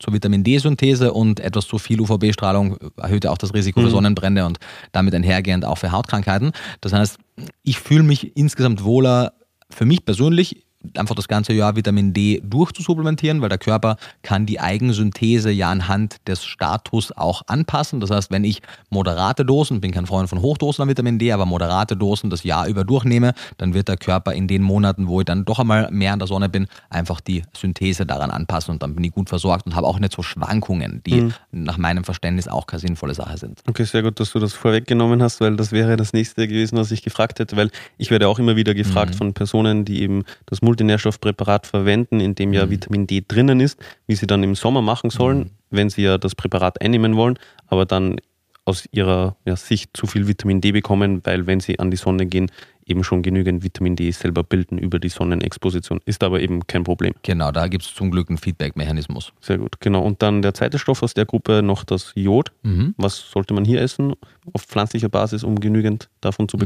zur Vitamin D-Synthese und etwas zu viel UVB-Strahlung erhöht ja auch das Risiko mhm. für Sonnenbrände und damit einhergehend auch für Hautkrankheiten. Das heißt, ich fühle mich insgesamt wohler für mich persönlich einfach das ganze Jahr Vitamin D durchzusupplementieren, weil der Körper kann die Eigensynthese ja anhand des Status auch anpassen. Das heißt, wenn ich moderate Dosen, bin kein Freund von Hochdosen an Vitamin D, aber moderate Dosen das Jahr über durchnehme, dann wird der Körper in den Monaten, wo ich dann doch einmal mehr an der Sonne bin, einfach die Synthese daran anpassen und dann bin ich gut versorgt und habe auch nicht so Schwankungen, die mhm. nach meinem Verständnis auch keine sinnvolle Sache sind. Okay, sehr gut, dass du das vorweggenommen hast, weil das wäre das nächste gewesen, was ich gefragt hätte, weil ich werde auch immer wieder gefragt mhm. von Personen, die eben das Multinährstoffpräparat verwenden, in dem ja mhm. Vitamin D drinnen ist, wie sie dann im Sommer machen sollen, mhm. wenn sie ja das Präparat einnehmen wollen, aber dann aus ihrer ja, Sicht zu viel Vitamin D bekommen, weil wenn sie an die Sonne gehen, eben schon genügend Vitamin D selber bilden über die Sonnenexposition. Ist aber eben kein Problem. Genau, da gibt es zum Glück einen Feedback-Mechanismus. Sehr gut, genau. Und dann der zweite Stoff aus der Gruppe noch das Jod. Mhm. Was sollte man hier essen auf pflanzlicher Basis, um genügend davon zu mhm.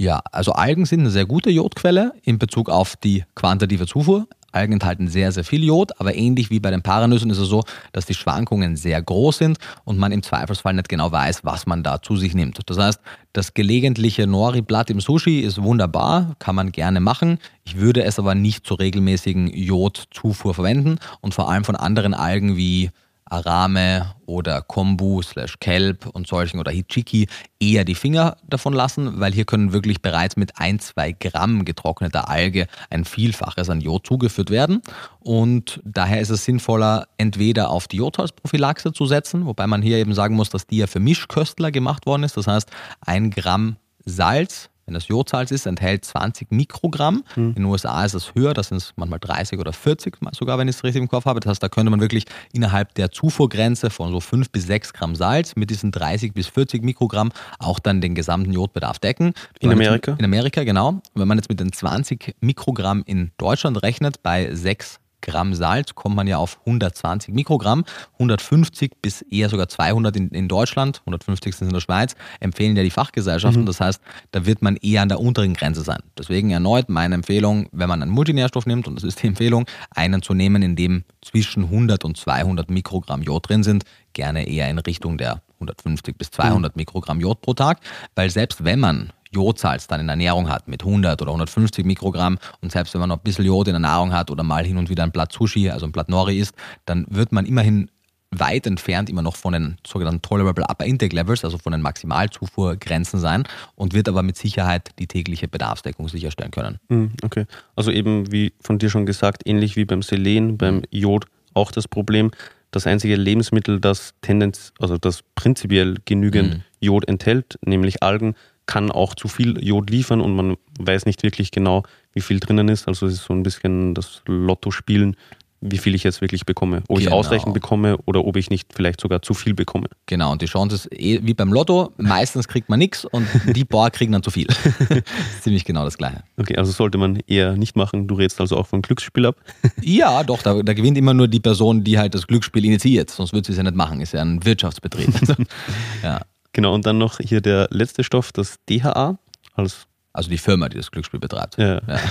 Ja, also Algen sind eine sehr gute Jodquelle in Bezug auf die quantitative Zufuhr. Algen enthalten sehr, sehr viel Jod, aber ähnlich wie bei den Paranüssen ist es so, dass die Schwankungen sehr groß sind und man im Zweifelsfall nicht genau weiß, was man da zu sich nimmt. Das heißt, das gelegentliche Nori-Blatt im Sushi ist wunderbar, kann man gerne machen. Ich würde es aber nicht zur regelmäßigen Jodzufuhr verwenden und vor allem von anderen Algen wie Arame oder Kombu slash Kelp und solchen oder Hichiki eher die Finger davon lassen, weil hier können wirklich bereits mit ein, zwei Gramm getrockneter Alge ein Vielfaches an Jod zugeführt werden. Und daher ist es sinnvoller, entweder auf die Jodhalsprophylaxe zu setzen, wobei man hier eben sagen muss, dass die ja für Mischköstler gemacht worden ist. Das heißt, ein Gramm Salz wenn das Jodsalz ist, enthält 20 Mikrogramm. Mhm. In den USA ist es höher, das sind es manchmal 30 oder 40 sogar, wenn ich es richtig im Kopf habe. Das heißt, da könnte man wirklich innerhalb der Zufuhrgrenze von so 5 bis 6 Gramm Salz mit diesen 30 bis 40 Mikrogramm auch dann den gesamten Jodbedarf decken. In Amerika? In Amerika, genau. Wenn man jetzt mit den 20 Mikrogramm in Deutschland rechnet, bei 6 Gramm Salz kommt man ja auf 120 Mikrogramm. 150 bis eher sogar 200 in, in Deutschland, 150 sind in der Schweiz, empfehlen ja die Fachgesellschaften. Mhm. Das heißt, da wird man eher an der unteren Grenze sein. Deswegen erneut meine Empfehlung, wenn man einen Multinährstoff nimmt, und das ist die Empfehlung, einen zu nehmen, in dem zwischen 100 und 200 Mikrogramm Jod drin sind, gerne eher in Richtung der 150 bis 200 mhm. Mikrogramm Jod pro Tag, weil selbst wenn man Jodsalz dann in der Ernährung hat mit 100 oder 150 Mikrogramm und selbst wenn man noch ein bisschen Jod in der Nahrung hat oder mal hin und wieder ein Blatt Sushi, also ein Blatt Nori isst, dann wird man immerhin weit entfernt immer noch von den sogenannten Tolerable Upper Intake Levels, also von den Maximalzufuhrgrenzen sein und wird aber mit Sicherheit die tägliche Bedarfsdeckung sicherstellen können. Hm, okay, also eben wie von dir schon gesagt, ähnlich wie beim Selen, beim Jod auch das Problem. Das einzige Lebensmittel, das Tendenz, also das prinzipiell genügend mhm. Jod enthält, nämlich Algen, kann auch zu viel Jod liefern und man weiß nicht wirklich genau, wie viel drinnen ist. Also es ist so ein bisschen das Lotto-Spielen, wie viel ich jetzt wirklich bekomme. Ob genau. ich ausreichend bekomme oder ob ich nicht vielleicht sogar zu viel bekomme. Genau, und die Chance ist eh wie beim Lotto, meistens kriegt man nichts und die paar kriegen dann zu viel. ziemlich genau das Gleiche. Okay, also sollte man eher nicht machen. Du redest also auch vom Glücksspiel ab? ja, doch, da, da, gewinnt immer nur die Person, die halt das Glücksspiel initiiert. Sonst würde sie es ja nicht machen. Ist ja ein Wirtschaftsbetrieb. ja. Genau, und dann noch hier der letzte Stoff, das DHA. Als also die Firma, die das Glücksspiel betreibt. Ja. ja.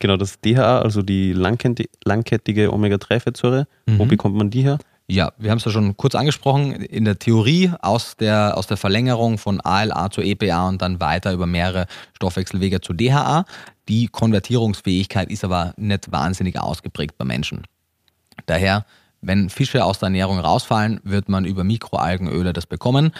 Genau, das DHA, also die langkettige Omega-3-Fettsäure. Mhm. Wo bekommt man die her? Ja, wir haben es ja schon kurz angesprochen. In der Theorie aus der, aus der Verlängerung von ALA zu EPA und dann weiter über mehrere Stoffwechselwege zu DHA. Die Konvertierungsfähigkeit ist aber nicht wahnsinnig ausgeprägt bei Menschen. Daher, wenn Fische aus der Ernährung rausfallen, wird man über Mikroalgenöle das bekommen.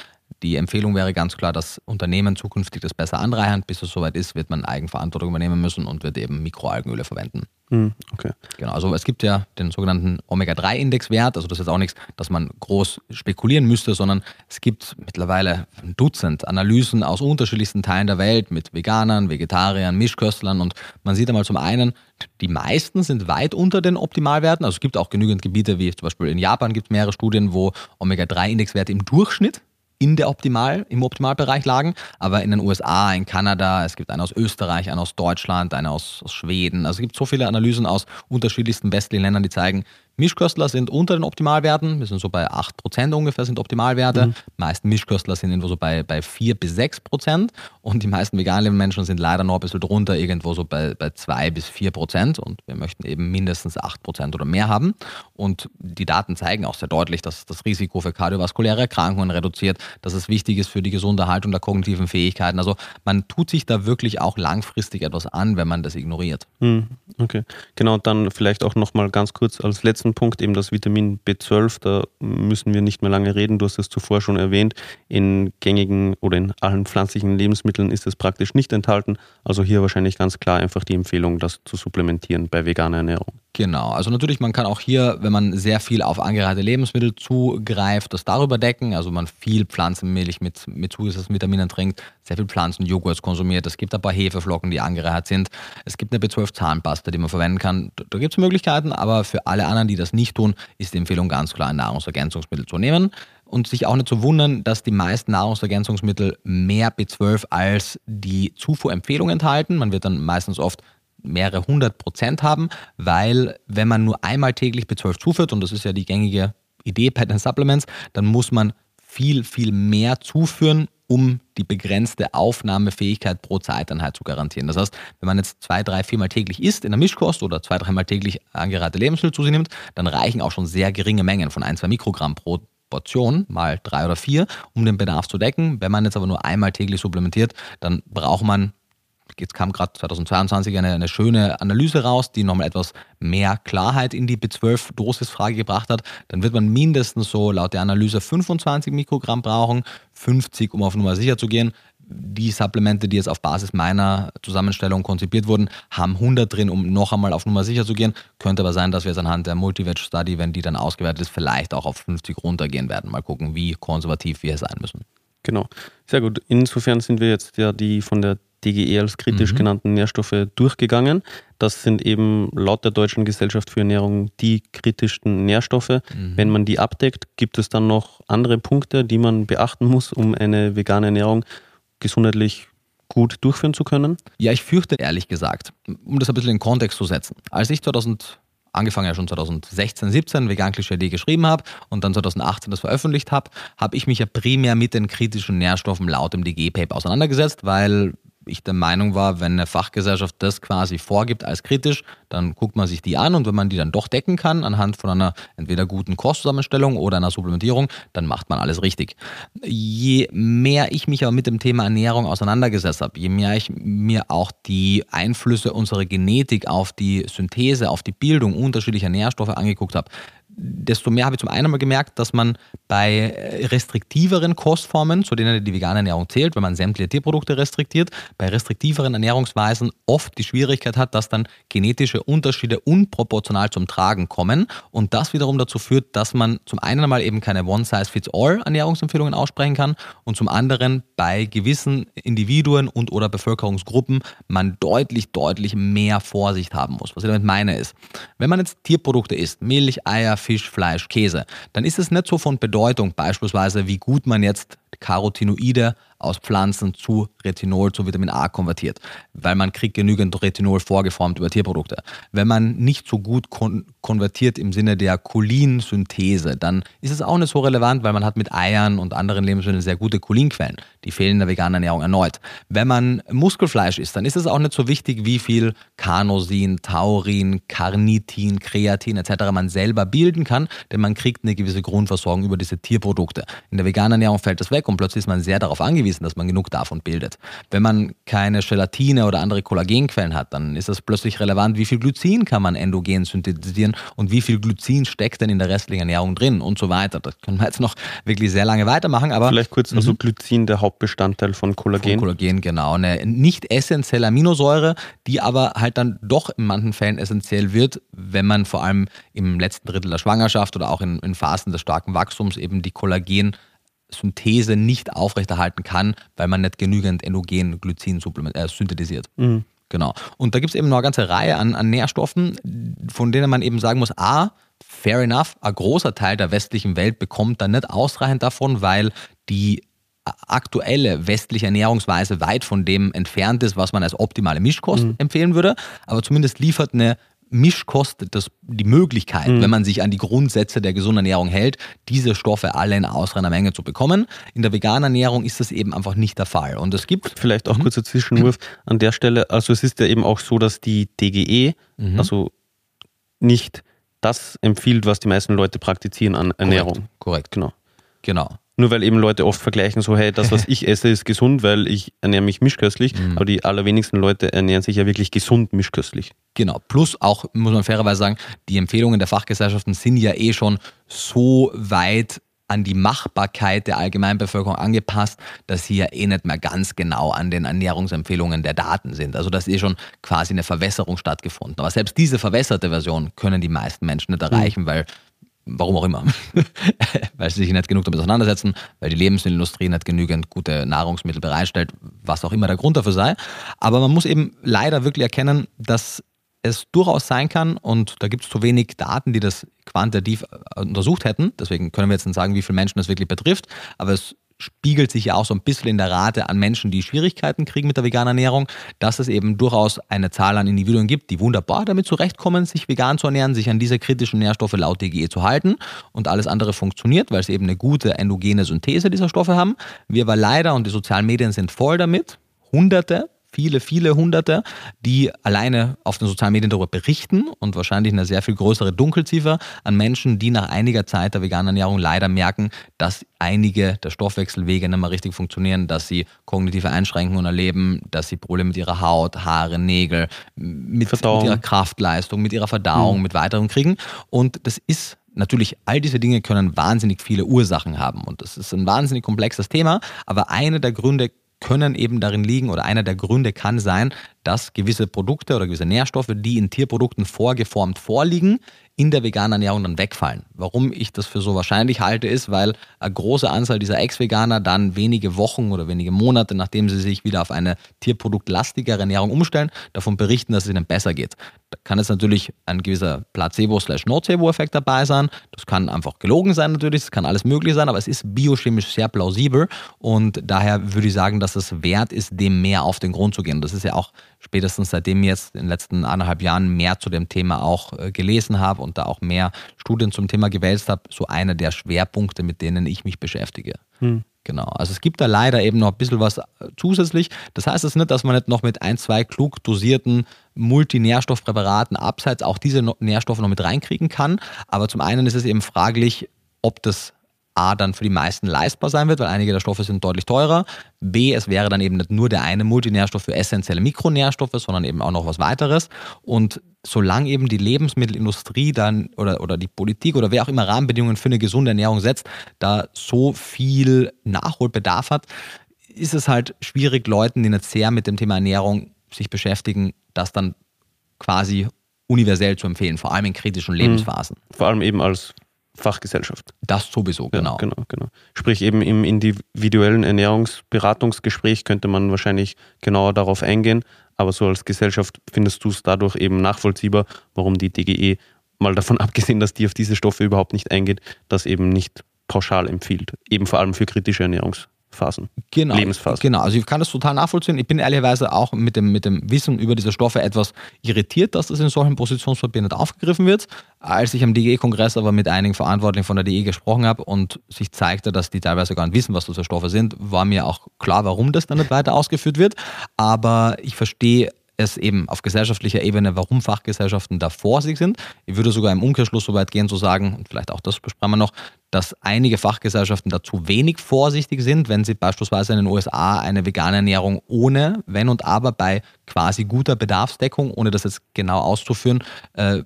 Die Empfehlung wäre ganz klar, dass Unternehmen zukünftig das besser anreichern. Bis es soweit ist, wird man Eigenverantwortung übernehmen müssen und wird eben Mikroalgenöle verwenden. Hm, okay. Genau, also es gibt ja den sogenannten Omega-3-Indexwert, also das ist auch nichts, dass man groß spekulieren müsste, sondern es gibt mittlerweile ein Dutzend Analysen aus unterschiedlichsten Teilen der Welt mit Veganern, Vegetariern, Mischköstlern und man sieht einmal zum einen, die meisten sind weit unter den Optimalwerten, also es gibt auch genügend Gebiete, wie zum Beispiel in Japan gibt es mehrere Studien, wo Omega-3-Indexwerte im Durchschnitt in der Optimal, im Optimalbereich lagen, aber in den USA, in Kanada, es gibt einen aus Österreich, einen aus Deutschland, einen aus, aus Schweden. Also es gibt so viele Analysen aus unterschiedlichsten westlichen Ländern, die zeigen, Mischköstler sind unter den Optimalwerten. Wir sind so bei 8% ungefähr sind Optimalwerte. Mhm. Die meisten Mischköstler sind irgendwo so bei, bei 4 bis 6 Prozent. Und die meisten vegan lebenden Menschen sind leider noch ein bisschen drunter, irgendwo so bei, bei 2 bis 4 Prozent. Und wir möchten eben mindestens 8 Prozent oder mehr haben. Und die Daten zeigen auch sehr deutlich, dass das Risiko für kardiovaskuläre Erkrankungen reduziert, dass es wichtig ist für die gesunde Erhaltung der kognitiven Fähigkeiten. Also man tut sich da wirklich auch langfristig etwas an, wenn man das ignoriert. Mhm. Okay, genau. Dann vielleicht auch nochmal ganz kurz als letzten letzten Punkt, eben das Vitamin B12, da müssen wir nicht mehr lange reden. Du hast es zuvor schon erwähnt. In gängigen oder in allen pflanzlichen Lebensmitteln ist es praktisch nicht enthalten. Also hier wahrscheinlich ganz klar einfach die Empfehlung, das zu supplementieren bei veganer Ernährung. Genau, also natürlich, man kann auch hier, wenn man sehr viel auf angereicherte Lebensmittel zugreift, das darüber decken. Also man viel Pflanzenmilch mit, mit zugesetzten Vitaminen trinkt, sehr viel Pflanzenjoghurt konsumiert. Es gibt ein paar Hefeflocken, die angereichert sind. Es gibt eine B12-Zahnpasta, die man verwenden kann. Da gibt es Möglichkeiten, aber für alle anderen, die das nicht tun, ist die Empfehlung ganz klar, ein Nahrungsergänzungsmittel zu nehmen. Und sich auch nicht zu wundern, dass die meisten Nahrungsergänzungsmittel mehr B12 als die Zufuhrempfehlung enthalten. Man wird dann meistens oft mehrere hundert Prozent haben, weil wenn man nur einmal täglich B12 zuführt, und das ist ja die gängige Idee bei den Supplements, dann muss man viel, viel mehr zuführen, um die begrenzte Aufnahmefähigkeit pro Zeiteinheit zu garantieren. Das heißt, wenn man jetzt zwei, drei, viermal täglich isst in der Mischkost oder zwei, dreimal täglich angereihte Lebensmittel zu sich nimmt, dann reichen auch schon sehr geringe Mengen von ein, zwei Mikrogramm pro Portion mal drei oder vier, um den Bedarf zu decken. Wenn man jetzt aber nur einmal täglich supplementiert, dann braucht man Jetzt kam gerade 2022 eine, eine schöne Analyse raus, die nochmal etwas mehr Klarheit in die B12-Dosis-Frage gebracht hat. Dann wird man mindestens so laut der Analyse 25 Mikrogramm brauchen, 50, um auf Nummer sicher zu gehen. Die Supplemente, die jetzt auf Basis meiner Zusammenstellung konzipiert wurden, haben 100 drin, um noch einmal auf Nummer sicher zu gehen. Könnte aber sein, dass wir jetzt anhand der Multiveg-Study, wenn die dann ausgewertet ist, vielleicht auch auf 50 runtergehen werden. Mal gucken, wie konservativ wir sein müssen. Genau, sehr gut. Insofern sind wir jetzt ja die von der DGE als kritisch mhm. genannten Nährstoffe durchgegangen. Das sind eben laut der Deutschen Gesellschaft für Ernährung die kritischsten Nährstoffe. Mhm. Wenn man die abdeckt, gibt es dann noch andere Punkte, die man beachten muss, um eine vegane Ernährung gesundheitlich gut durchführen zu können? Ja, ich fürchte ehrlich gesagt, um das ein bisschen in Kontext zu setzen. Als ich 2000 angefangen ja schon 2016, 17 Vegan Klischee geschrieben habe und dann 2018 das veröffentlicht habe, habe ich mich ja primär mit den kritischen Nährstoffen laut dem DG-Paper auseinandergesetzt, weil ich der Meinung war, wenn eine Fachgesellschaft das quasi vorgibt als kritisch, dann guckt man sich die an und wenn man die dann doch decken kann anhand von einer entweder guten Kostzusammenstellung oder einer Supplementierung, dann macht man alles richtig. Je mehr ich mich aber mit dem Thema Ernährung auseinandergesetzt habe, je mehr ich mir auch die Einflüsse unserer Genetik auf die Synthese, auf die Bildung unterschiedlicher Nährstoffe angeguckt habe, desto mehr habe ich zum einen mal gemerkt, dass man bei restriktiveren Kostformen, zu denen die vegane Ernährung zählt, wenn man sämtliche Tierprodukte restriktiert, bei restriktiveren Ernährungsweisen oft die Schwierigkeit hat, dass dann genetische Unterschiede unproportional zum Tragen kommen und das wiederum dazu führt, dass man zum einen mal eben keine One-Size-Fits-All-Ernährungsempfehlungen aussprechen kann und zum anderen bei gewissen Individuen und oder Bevölkerungsgruppen man deutlich, deutlich mehr Vorsicht haben muss. Was ich damit meine ist, wenn man jetzt Tierprodukte isst, Milch, Eier, Fisch, Fleisch, Käse, dann ist es nicht so von Bedeutung, beispielsweise, wie gut man jetzt Carotinoide aus Pflanzen zu Retinol, zu Vitamin A konvertiert, weil man kriegt genügend Retinol vorgeformt über Tierprodukte. Wenn man nicht so gut kon konvertiert im Sinne der Cholinsynthese, dann ist es auch nicht so relevant, weil man hat mit Eiern und anderen Lebensmitteln sehr gute Cholinquellen. Die fehlen in der veganen Ernährung erneut. Wenn man Muskelfleisch isst, dann ist es auch nicht so wichtig, wie viel Carnosin, Taurin, Carnitin, Kreatin etc. man selber bilden kann, denn man kriegt eine gewisse Grundversorgung über diese Tierprodukte. In der veganen Ernährung fällt das weg und plötzlich ist man sehr darauf angewiesen, dass man genug davon bildet. Wenn man keine Gelatine oder andere Kollagenquellen hat, dann ist es plötzlich relevant, wie viel Glycin kann man endogen synthetisieren und wie viel Glycin steckt denn in der restlichen Ernährung drin und so weiter. Das können wir jetzt noch wirklich sehr lange weitermachen. Aber Vielleicht kurz, also mhm. Glycin, der Hauptbestandteil von Kollagen. Von Kollagen, genau. Eine nicht essentielle Aminosäure, die aber halt dann doch in manchen Fällen essentiell wird, wenn man vor allem im letzten Drittel der Schwangerschaft oder auch in, in Phasen des starken Wachstums eben die Kollagen Synthese nicht aufrechterhalten kann, weil man nicht genügend endogen Glycin äh, synthetisiert. Mhm. Genau. Und da gibt es eben noch eine ganze Reihe an, an Nährstoffen, von denen man eben sagen muss, a, fair enough, ein großer Teil der westlichen Welt bekommt da nicht ausreichend davon, weil die aktuelle westliche Ernährungsweise weit von dem entfernt ist, was man als optimale Mischkost mhm. empfehlen würde. Aber zumindest liefert eine Mischkost das, die Möglichkeit, mhm. wenn man sich an die Grundsätze der gesunden Ernährung hält, diese Stoffe alle in ausreichender Menge zu bekommen. In der veganen Ernährung ist das eben einfach nicht der Fall. Und es gibt. Vielleicht auch mhm. kurzer Zwischenwurf an der Stelle. Also es ist ja eben auch so, dass die DGE, mhm. also nicht das empfiehlt, was die meisten Leute praktizieren an Ernährung. Korrekt, korrekt. genau. Genau. Nur weil eben Leute oft vergleichen, so, hey, das, was ich esse, ist gesund, weil ich ernähre mich mischköstlich. Mhm. Aber die allerwenigsten Leute ernähren sich ja wirklich gesund mischköstlich. Genau. Plus auch, muss man fairerweise sagen, die Empfehlungen der Fachgesellschaften sind ja eh schon so weit an die Machbarkeit der Allgemeinbevölkerung angepasst, dass sie ja eh nicht mehr ganz genau an den Ernährungsempfehlungen der Daten sind. Also da ist eh schon quasi eine Verwässerung stattgefunden. Aber selbst diese verwässerte Version können die meisten Menschen nicht erreichen, mhm. weil Warum auch immer. weil sie sich nicht genug damit auseinandersetzen, weil die Lebensmittelindustrie nicht genügend gute Nahrungsmittel bereitstellt, was auch immer der Grund dafür sei. Aber man muss eben leider wirklich erkennen, dass es durchaus sein kann, und da gibt es zu wenig Daten, die das quantitativ äh, untersucht hätten, deswegen können wir jetzt nicht sagen, wie viele Menschen das wirklich betrifft, aber es spiegelt sich ja auch so ein bisschen in der Rate an Menschen, die Schwierigkeiten kriegen mit der veganen Ernährung, dass es eben durchaus eine Zahl an Individuen gibt, die wunderbar damit zurechtkommen, sich vegan zu ernähren, sich an diese kritischen Nährstoffe laut DGE zu halten und alles andere funktioniert, weil sie eben eine gute endogene Synthese dieser Stoffe haben. Wir aber leider, und die sozialen Medien sind voll damit, hunderte viele, viele Hunderte, die alleine auf den sozialen Medien darüber berichten und wahrscheinlich eine sehr viel größere Dunkelziffer an Menschen, die nach einiger Zeit der veganen Ernährung leider merken, dass einige der Stoffwechselwege nicht mehr richtig funktionieren, dass sie kognitive Einschränkungen erleben, dass sie Probleme mit ihrer Haut, Haare, Nägel, mit, mit ihrer Kraftleistung, mit ihrer Verdauung, mhm. mit weiteren kriegen. Und das ist Natürlich, all diese Dinge können wahnsinnig viele Ursachen haben und das ist ein wahnsinnig komplexes Thema, aber eine der Gründe können eben darin liegen oder einer der Gründe kann sein, dass gewisse Produkte oder gewisse Nährstoffe, die in Tierprodukten vorgeformt vorliegen, in der veganen Ernährung dann wegfallen. Warum ich das für so wahrscheinlich halte, ist, weil eine große Anzahl dieser Ex-Veganer dann wenige Wochen oder wenige Monate, nachdem sie sich wieder auf eine tierproduktlastigere Ernährung umstellen, davon berichten, dass es ihnen besser geht. Da kann jetzt natürlich ein gewisser Placebo-Nocebo-Effekt dabei sein. Das kann einfach gelogen sein natürlich, das kann alles möglich sein, aber es ist biochemisch sehr plausibel und daher würde ich sagen, dass es wert ist, dem mehr auf den Grund zu gehen. Das ist ja auch spätestens seitdem ich jetzt in den letzten anderthalb Jahren mehr zu dem Thema auch äh, gelesen habe und da auch mehr Studien zum Thema gewälzt habe, so einer der Schwerpunkte, mit denen ich mich beschäftige. Hm. Genau. Also es gibt da leider eben noch ein bisschen was äh, zusätzlich. Das heißt es nicht, dass man nicht noch mit ein, zwei klug dosierten Multinährstoffpräparaten abseits auch diese Nährstoffe noch mit reinkriegen kann. Aber zum einen ist es eben fraglich, ob das A dann für die meisten leistbar sein wird, weil einige der Stoffe sind deutlich teurer. B, es wäre dann eben nicht nur der eine Multinährstoff für essentielle Mikronährstoffe, sondern eben auch noch was weiteres. Und solange eben die Lebensmittelindustrie dann oder, oder die Politik oder wer auch immer Rahmenbedingungen für eine gesunde Ernährung setzt, da so viel Nachholbedarf hat, ist es halt schwierig, Leuten, die nicht sehr mit dem Thema Ernährung sich beschäftigen, das dann quasi universell zu empfehlen, vor allem in kritischen mhm. Lebensphasen. Vor allem eben als Fachgesellschaft. Das sowieso, genau. Ja, genau, genau. Sprich, eben im individuellen Ernährungsberatungsgespräch könnte man wahrscheinlich genauer darauf eingehen, aber so als Gesellschaft findest du es dadurch eben nachvollziehbar, warum die DGE, mal davon abgesehen, dass die auf diese Stoffe überhaupt nicht eingeht, das eben nicht pauschal empfiehlt. Eben vor allem für kritische Ernährungs Phasen. Genau, Lebensphasen. Genau, also ich kann das total nachvollziehen. Ich bin ehrlicherweise auch mit dem, mit dem Wissen über diese Stoffe etwas irritiert, dass das in solchen Positionspapieren nicht aufgegriffen wird. Als ich am DGE-Kongress aber mit einigen Verantwortlichen von der DE gesprochen habe und sich zeigte, dass die teilweise gar nicht wissen, was für Stoffe sind, war mir auch klar, warum das dann nicht weiter ausgeführt wird. Aber ich verstehe es eben auf gesellschaftlicher Ebene, warum Fachgesellschaften da vorsichtig sind. Ich würde sogar im Umkehrschluss so weit gehen zu sagen, und vielleicht auch das besprechen wir noch, dass einige Fachgesellschaften da zu wenig vorsichtig sind, wenn sie beispielsweise in den USA eine vegane Ernährung ohne Wenn und Aber bei quasi guter Bedarfsdeckung, ohne das jetzt genau auszuführen, äh,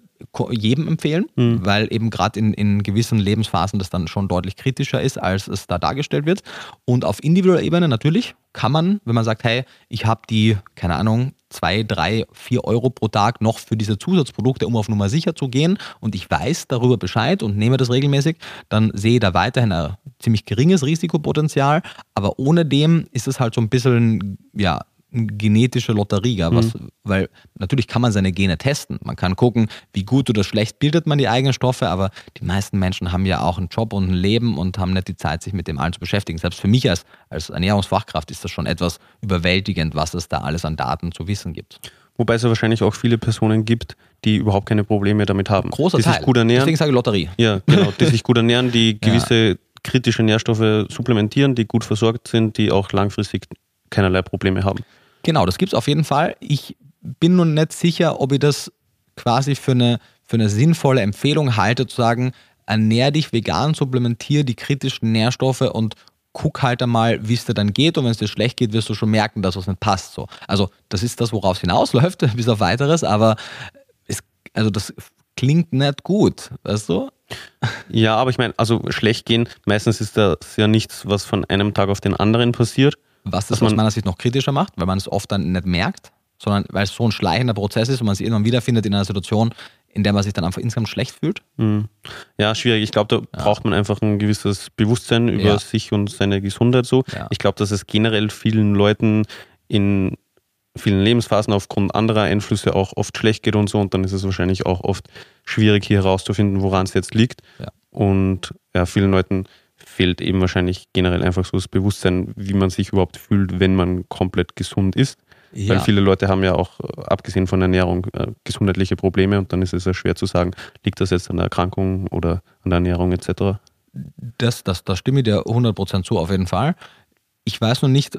jedem empfehlen, mhm. weil eben gerade in, in gewissen Lebensphasen das dann schon deutlich kritischer ist, als es da dargestellt wird. Und auf individueller Ebene natürlich kann man, wenn man sagt, hey, ich habe die, keine Ahnung, zwei, drei, vier Euro pro Tag noch für diese Zusatzprodukte, um auf Nummer sicher zu gehen und ich weiß darüber Bescheid und nehme das regelmäßig, dann sehe ich da weiterhin ein ziemlich geringes Risikopotenzial. Aber ohne dem ist es halt so ein bisschen, ja, genetische Lotterie, ja, was, mhm. weil natürlich kann man seine Gene testen. Man kann gucken, wie gut oder schlecht bildet man die eigenen Stoffe, aber die meisten Menschen haben ja auch einen Job und ein Leben und haben nicht die Zeit, sich mit dem allen zu beschäftigen. Selbst für mich als, als Ernährungsfachkraft ist das schon etwas überwältigend, was es da alles an Daten zu wissen gibt. Wobei es ja wahrscheinlich auch viele Personen gibt, die überhaupt keine Probleme damit haben. Großer die Teil. sich gut ernähren. Deswegen sage ich Lotterie. Ja, genau. Die sich gut ernähren, die gewisse kritische Nährstoffe supplementieren, die gut versorgt sind, die auch langfristig keinerlei Probleme haben. Genau, das gibt es auf jeden Fall. Ich bin nun nicht sicher, ob ich das quasi für eine, für eine sinnvolle Empfehlung halte, zu sagen, ernähr dich vegan, supplementier die kritischen Nährstoffe und guck halt einmal, wie es dir dann geht und wenn es dir schlecht geht, wirst du schon merken, dass was nicht passt. So. Also das ist das, worauf es hinausläuft, bis auf weiteres, aber es, also das klingt nicht gut, weißt du? Ja, aber ich meine, also schlecht gehen, meistens ist das ja nichts, was von einem Tag auf den anderen passiert. Was das aus meiner Sicht noch kritischer macht, weil man es oft dann nicht merkt, sondern weil es so ein schleichender Prozess ist und man sich irgendwann wiederfindet in einer Situation, in der man sich dann einfach insgesamt schlecht fühlt. Mhm. Ja, schwierig. Ich glaube, da ja. braucht man einfach ein gewisses Bewusstsein über ja. sich und seine Gesundheit so. Ja. Ich glaube, dass es generell vielen Leuten in vielen Lebensphasen aufgrund anderer Einflüsse auch oft schlecht geht und so. Und dann ist es wahrscheinlich auch oft schwierig, hier herauszufinden, woran es jetzt liegt. Und ja, vielen Leuten fehlt eben wahrscheinlich generell einfach so das Bewusstsein, wie man sich überhaupt fühlt, wenn man komplett gesund ist. Ja. Weil viele Leute haben ja auch, äh, abgesehen von Ernährung, äh, gesundheitliche Probleme und dann ist es ja schwer zu sagen, liegt das jetzt an der Erkrankung oder an der Ernährung etc. Das, das, das stimme ich dir 100% zu, auf jeden Fall. Ich weiß noch nicht,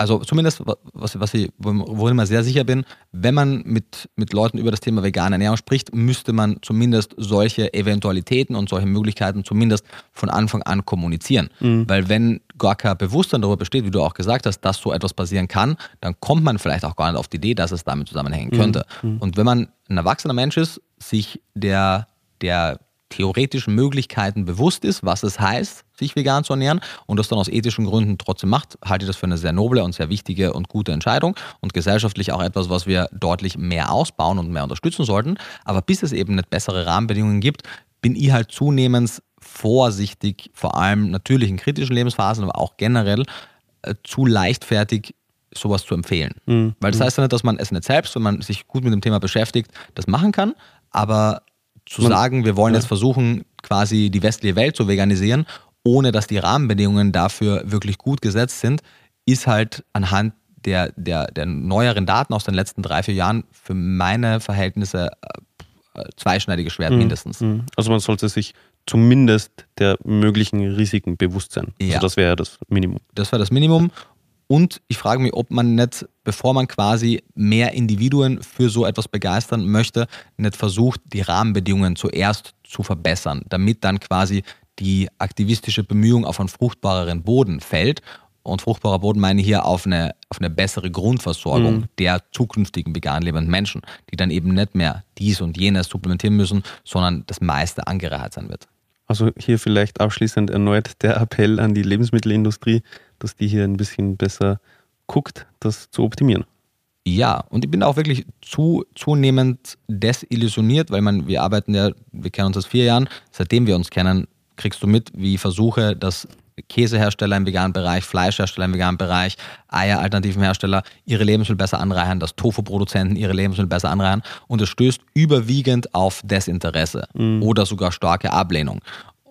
also zumindest, was, was ich, worin ich mir sehr sicher bin, wenn man mit, mit Leuten über das Thema vegane Ernährung spricht, müsste man zumindest solche Eventualitäten und solche Möglichkeiten zumindest von Anfang an kommunizieren. Mhm. Weil wenn gar kein Bewusstsein darüber besteht, wie du auch gesagt hast, dass so etwas passieren kann, dann kommt man vielleicht auch gar nicht auf die Idee, dass es damit zusammenhängen könnte. Mhm. Und wenn man ein erwachsener Mensch ist, sich der, der theoretischen Möglichkeiten bewusst ist, was es heißt, sich vegan zu ernähren und das dann aus ethischen Gründen trotzdem macht, halte ich das für eine sehr noble und sehr wichtige und gute Entscheidung und gesellschaftlich auch etwas, was wir deutlich mehr ausbauen und mehr unterstützen sollten. Aber bis es eben nicht bessere Rahmenbedingungen gibt, bin ich halt zunehmend vorsichtig, vor allem natürlich in kritischen Lebensphasen, aber auch generell äh, zu leichtfertig sowas zu empfehlen. Mhm. Weil das heißt ja nicht, dass man es nicht selbst, wenn man sich gut mit dem Thema beschäftigt, das machen kann, aber zu Man, sagen, wir wollen ja. jetzt versuchen, quasi die westliche Welt zu veganisieren, ohne dass die Rahmenbedingungen dafür wirklich gut gesetzt sind, ist halt anhand der, der, der neueren Daten aus den letzten drei, vier Jahren für meine Verhältnisse äh, zweischneidiges Schwert mhm. mindestens. Mhm. Also man sollte sich zumindest der möglichen Risiken bewusst sein. Also ja. Also das wäre das Minimum. Das wäre das Minimum. Und ich frage mich, ob man nicht, bevor man quasi mehr Individuen für so etwas begeistern möchte, nicht versucht, die Rahmenbedingungen zuerst zu verbessern, damit dann quasi die aktivistische Bemühung auf einen fruchtbareren Boden fällt. Und fruchtbarer Boden meine ich hier auf eine, auf eine bessere Grundversorgung mhm. der zukünftigen vegan lebenden Menschen, die dann eben nicht mehr dies und jenes supplementieren müssen, sondern das meiste angereichert sein wird. Also hier vielleicht abschließend erneut der Appell an die Lebensmittelindustrie, dass die hier ein bisschen besser guckt, das zu optimieren. Ja, und ich bin auch wirklich zu, zunehmend desillusioniert, weil man, wir arbeiten ja, wir kennen uns seit vier Jahren, seitdem wir uns kennen, kriegst du mit, wie Versuche, dass Käsehersteller im veganen Bereich, Fleischhersteller im veganen Bereich, Eieralternativen Hersteller ihre Lebensmittel besser anreichern, dass Tofu-Produzenten ihre Lebensmittel besser anreichern und es stößt überwiegend auf Desinteresse mhm. oder sogar starke Ablehnung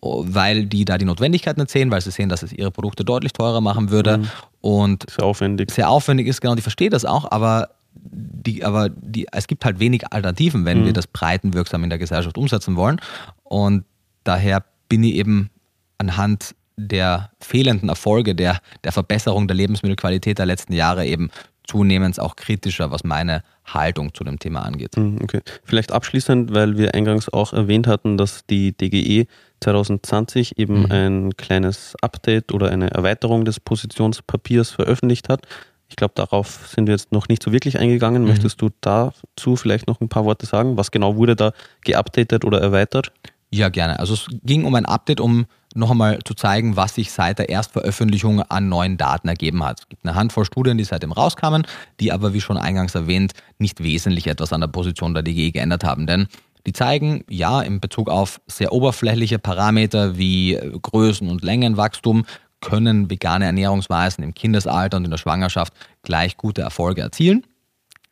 weil die da die Notwendigkeit nicht sehen, weil sie sehen, dass es ihre Produkte deutlich teurer machen würde mhm. und sehr aufwendig. Sehr aufwendig ist, genau, die versteht das auch, aber die, aber die, es gibt halt wenig Alternativen, wenn mhm. wir das breitenwirksam in der Gesellschaft umsetzen wollen. Und daher bin ich eben anhand der fehlenden Erfolge der, der Verbesserung der Lebensmittelqualität der letzten Jahre eben zunehmend auch kritischer, was meine Haltung zu dem Thema angeht. Mhm, okay. Vielleicht abschließend, weil wir eingangs auch erwähnt hatten, dass die DGE 2020 eben mhm. ein kleines Update oder eine Erweiterung des Positionspapiers veröffentlicht hat. Ich glaube, darauf sind wir jetzt noch nicht so wirklich eingegangen. Mhm. Möchtest du dazu vielleicht noch ein paar Worte sagen? Was genau wurde da geupdatet oder erweitert? Ja, gerne. Also es ging um ein Update, um noch einmal zu zeigen, was sich seit der Erstveröffentlichung an neuen Daten ergeben hat. Es gibt eine Handvoll Studien, die seitdem rauskamen, die aber, wie schon eingangs erwähnt, nicht wesentlich etwas an der Position der DGE geändert haben. Denn die zeigen, ja, in Bezug auf sehr oberflächliche Parameter wie Größen- und Längenwachstum können vegane Ernährungsweisen im Kindesalter und in der Schwangerschaft gleich gute Erfolge erzielen.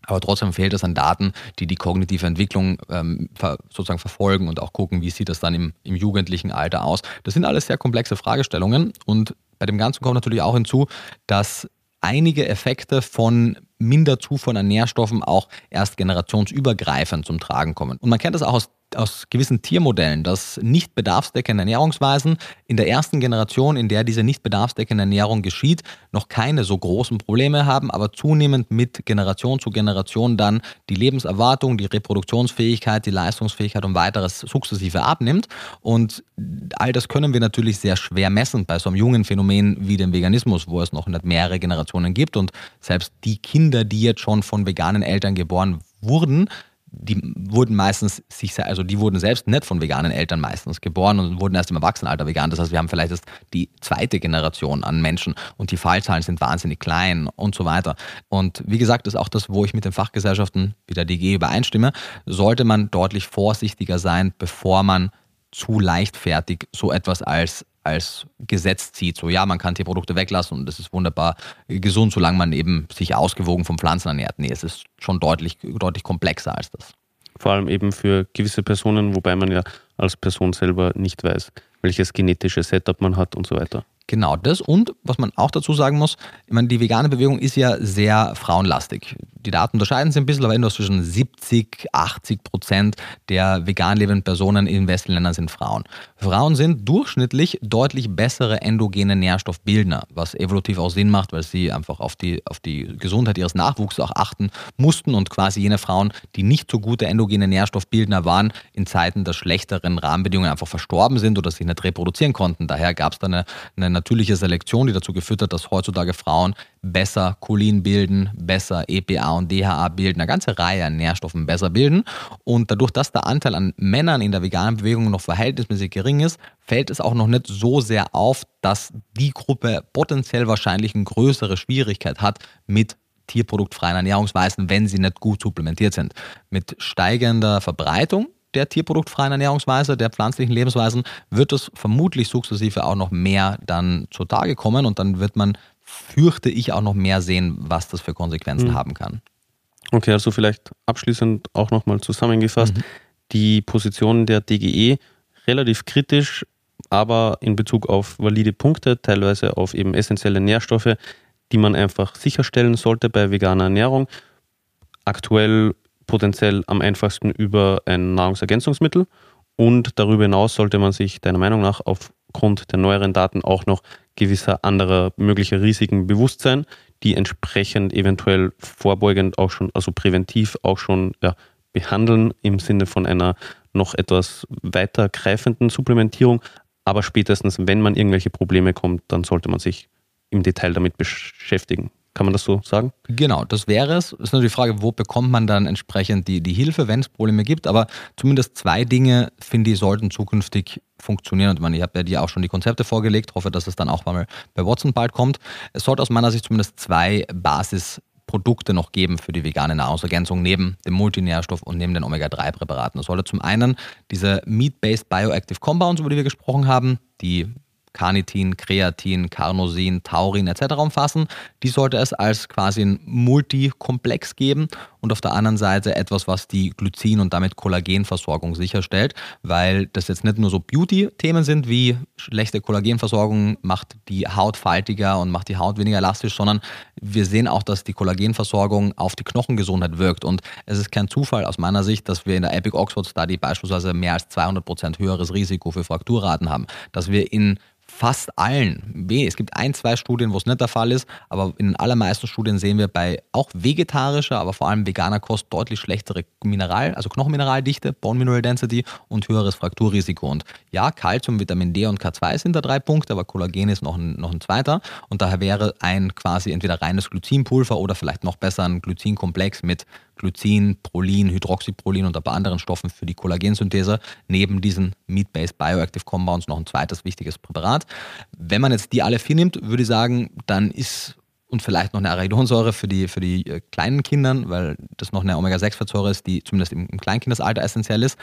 Aber trotzdem fehlt es an Daten, die die kognitive Entwicklung ähm, sozusagen verfolgen und auch gucken, wie sieht das dann im, im jugendlichen Alter aus. Das sind alles sehr komplexe Fragestellungen und bei dem Ganzen kommt natürlich auch hinzu, dass einige Effekte von Minderzufuhr an Nährstoffen auch erst generationsübergreifend zum Tragen kommen. Und man kennt das auch aus aus gewissen Tiermodellen, dass nicht bedarfsdeckende Ernährungsweisen in der ersten Generation, in der diese nicht bedarfsdeckende Ernährung geschieht, noch keine so großen Probleme haben, aber zunehmend mit Generation zu Generation dann die Lebenserwartung, die Reproduktionsfähigkeit, die Leistungsfähigkeit und weiteres sukzessive abnimmt. Und all das können wir natürlich sehr schwer messen bei so einem jungen Phänomen wie dem Veganismus, wo es noch mehrere Generationen gibt und selbst die Kinder, die jetzt schon von veganen Eltern geboren wurden, die wurden meistens sich, also die wurden selbst nicht von veganen Eltern meistens geboren und wurden erst im Erwachsenenalter vegan. Das heißt, wir haben vielleicht erst die zweite Generation an Menschen und die Fallzahlen sind wahnsinnig klein und so weiter. Und wie gesagt, das ist auch das, wo ich mit den Fachgesellschaften wie der DG übereinstimme, sollte man deutlich vorsichtiger sein, bevor man zu leichtfertig so etwas als als Gesetz zieht. So, ja, man kann Tierprodukte weglassen und das ist wunderbar gesund, solange man eben sich ausgewogen von Pflanzen ernährt. Nee, es ist schon deutlich, deutlich komplexer als das. Vor allem eben für gewisse Personen, wobei man ja als Person selber nicht weiß, welches genetische Setup man hat und so weiter. Genau das. Und was man auch dazu sagen muss, ich meine, die vegane Bewegung ist ja sehr frauenlastig. Die Daten unterscheiden sich ein bisschen, aber etwas zwischen 70, 80 Prozent der vegan lebenden Personen in westlichen Ländern sind Frauen. Frauen sind durchschnittlich deutlich bessere endogene Nährstoffbildner, was evolutiv auch Sinn macht, weil sie einfach auf die, auf die Gesundheit ihres Nachwuchs auch achten mussten und quasi jene Frauen, die nicht so gute endogene Nährstoffbildner waren, in Zeiten der schlechteren Rahmenbedingungen einfach verstorben sind oder sich nicht reproduzieren konnten. Daher gab es da eine, eine natürliche Selektion, die dazu geführt hat, dass heutzutage Frauen besser Cholin bilden, besser EPA und DHA bilden, eine ganze Reihe an Nährstoffen besser bilden. Und dadurch, dass der Anteil an Männern in der veganen Bewegung noch verhältnismäßig gering ist, fällt es auch noch nicht so sehr auf, dass die Gruppe potenziell wahrscheinlich eine größere Schwierigkeit hat mit tierproduktfreien Ernährungsweisen, wenn sie nicht gut supplementiert sind. Mit steigender Verbreitung der tierproduktfreien Ernährungsweise, der pflanzlichen Lebensweisen, wird es vermutlich sukzessive auch noch mehr dann zutage kommen und dann wird man, fürchte ich, auch noch mehr sehen, was das für Konsequenzen mhm. haben kann. Okay, also vielleicht abschließend auch nochmal zusammengefasst. Mhm. Die Position der DGE relativ kritisch, aber in Bezug auf valide Punkte, teilweise auf eben essentielle Nährstoffe, die man einfach sicherstellen sollte bei veganer Ernährung. Aktuell potenziell am einfachsten über ein Nahrungsergänzungsmittel. Und darüber hinaus sollte man sich deiner Meinung nach aufgrund der neueren Daten auch noch gewisser anderer möglicher Risiken bewusst sein, die entsprechend eventuell vorbeugend auch schon, also präventiv auch schon ja, behandeln im Sinne von einer noch etwas weitergreifenden Supplementierung. Aber spätestens, wenn man irgendwelche Probleme kommt, dann sollte man sich im Detail damit beschäftigen. Kann man das so sagen? Genau, das wäre es. Es ist nur die Frage, wo bekommt man dann entsprechend die, die Hilfe, wenn es Probleme gibt. Aber zumindest zwei Dinge, finde ich, sollten zukünftig funktionieren. Und ich, ich habe ja dir auch schon die Konzepte vorgelegt, hoffe, dass es dann auch mal bei Watson bald kommt. Es sollte aus meiner Sicht zumindest zwei Basisprodukte noch geben für die vegane Nahrungsergänzung neben dem Multinährstoff und neben den Omega-3-Präparaten. Das sollte zum einen diese Meat-Based Bioactive Compounds, über die wir gesprochen haben, die Carnitin, Kreatin, Carnosin, Taurin etc. umfassen. Die sollte es als quasi ein Multikomplex geben und auf der anderen Seite etwas, was die Glycin und damit Kollagenversorgung sicherstellt, weil das jetzt nicht nur so Beauty-Themen sind wie schlechte Kollagenversorgung macht die Haut faltiger und macht die Haut weniger elastisch, sondern wir sehen auch, dass die Kollagenversorgung auf die Knochengesundheit wirkt und es ist kein Zufall aus meiner Sicht, dass wir in der Epic Oxford Study beispielsweise mehr als 200 Prozent höheres Risiko für Frakturraten haben, dass wir in fast allen, es gibt ein, zwei Studien, wo es nicht der Fall ist, aber in den allermeisten Studien sehen wir bei auch vegetarischer, aber vor allem veganer Kost deutlich schlechtere Mineral, also Knochenmineraldichte, Bone Mineral Density und höheres Frakturrisiko. Und ja, Calcium, Vitamin D und K2 sind da drei Punkte, aber Kollagen ist noch ein, noch ein zweiter. Und daher wäre ein quasi entweder reines Glycinpulver oder vielleicht noch besser ein Glycinkomplex mit Glycin, Prolin, Hydroxyprolin und ein paar anderen Stoffen für die Kollagensynthese neben diesen Meat-Based Bioactive Compounds noch ein zweites wichtiges Präparat. Wenn man jetzt die alle vier nimmt, würde ich sagen, dann ist und vielleicht noch eine Arachidonsäure für die, für die äh, kleinen Kindern, weil das noch eine Omega-6-Fettsäure ist, die zumindest im, im Kleinkindesalter essentiell ist.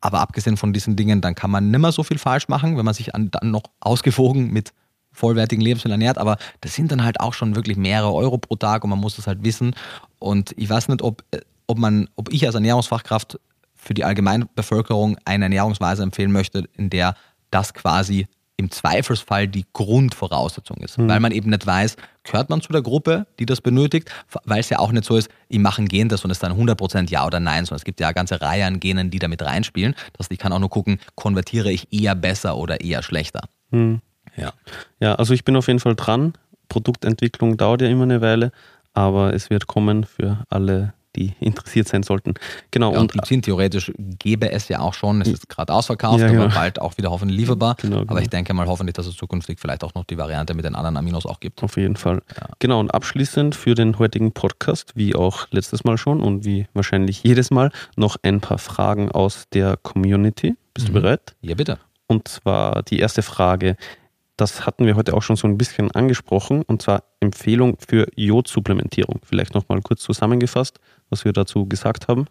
Aber abgesehen von diesen Dingen, dann kann man nimmer so viel falsch machen, wenn man sich an, dann noch ausgewogen mit vollwertigen Lebensmitteln ernährt, aber das sind dann halt auch schon wirklich mehrere Euro pro Tag und man muss das halt wissen. Und ich weiß nicht, ob, äh, ob, man, ob ich als Ernährungsfachkraft für die Allgemeinbevölkerung eine Ernährungsweise empfehlen möchte, in der das quasi im Zweifelsfall die Grundvoraussetzung ist, mhm. weil man eben nicht weiß, gehört man zu der Gruppe, die das benötigt, weil es ja auch nicht so ist, ich mache ein Gentest und es ist dann 100% Ja oder Nein, sondern es gibt ja eine ganze Reihe an Genen, die damit reinspielen. Das heißt, ich kann auch nur gucken, konvertiere ich eher besser oder eher schlechter. Mhm. Ja. ja, also ich bin auf jeden Fall dran. Produktentwicklung dauert ja immer eine Weile, aber es wird kommen für alle die interessiert sein sollten. Genau. Ja, und Glycin theoretisch gäbe es ja auch schon. Es ist gerade ausverkauft, ja, aber genau. bald auch wieder hoffentlich lieferbar. Genau, genau. Aber ich denke mal hoffentlich, dass es zukünftig vielleicht auch noch die Variante mit den anderen Aminos auch gibt. Auf jeden Fall. Ja. Genau. Und abschließend für den heutigen Podcast, wie auch letztes Mal schon und wie wahrscheinlich jedes Mal, noch ein paar Fragen aus der Community. Bist mhm. du bereit? Ja, bitte. Und zwar die erste Frage das hatten wir heute auch schon so ein bisschen angesprochen, und zwar Empfehlung für Jodsupplementierung. Vielleicht nochmal kurz zusammengefasst, was wir dazu gesagt haben.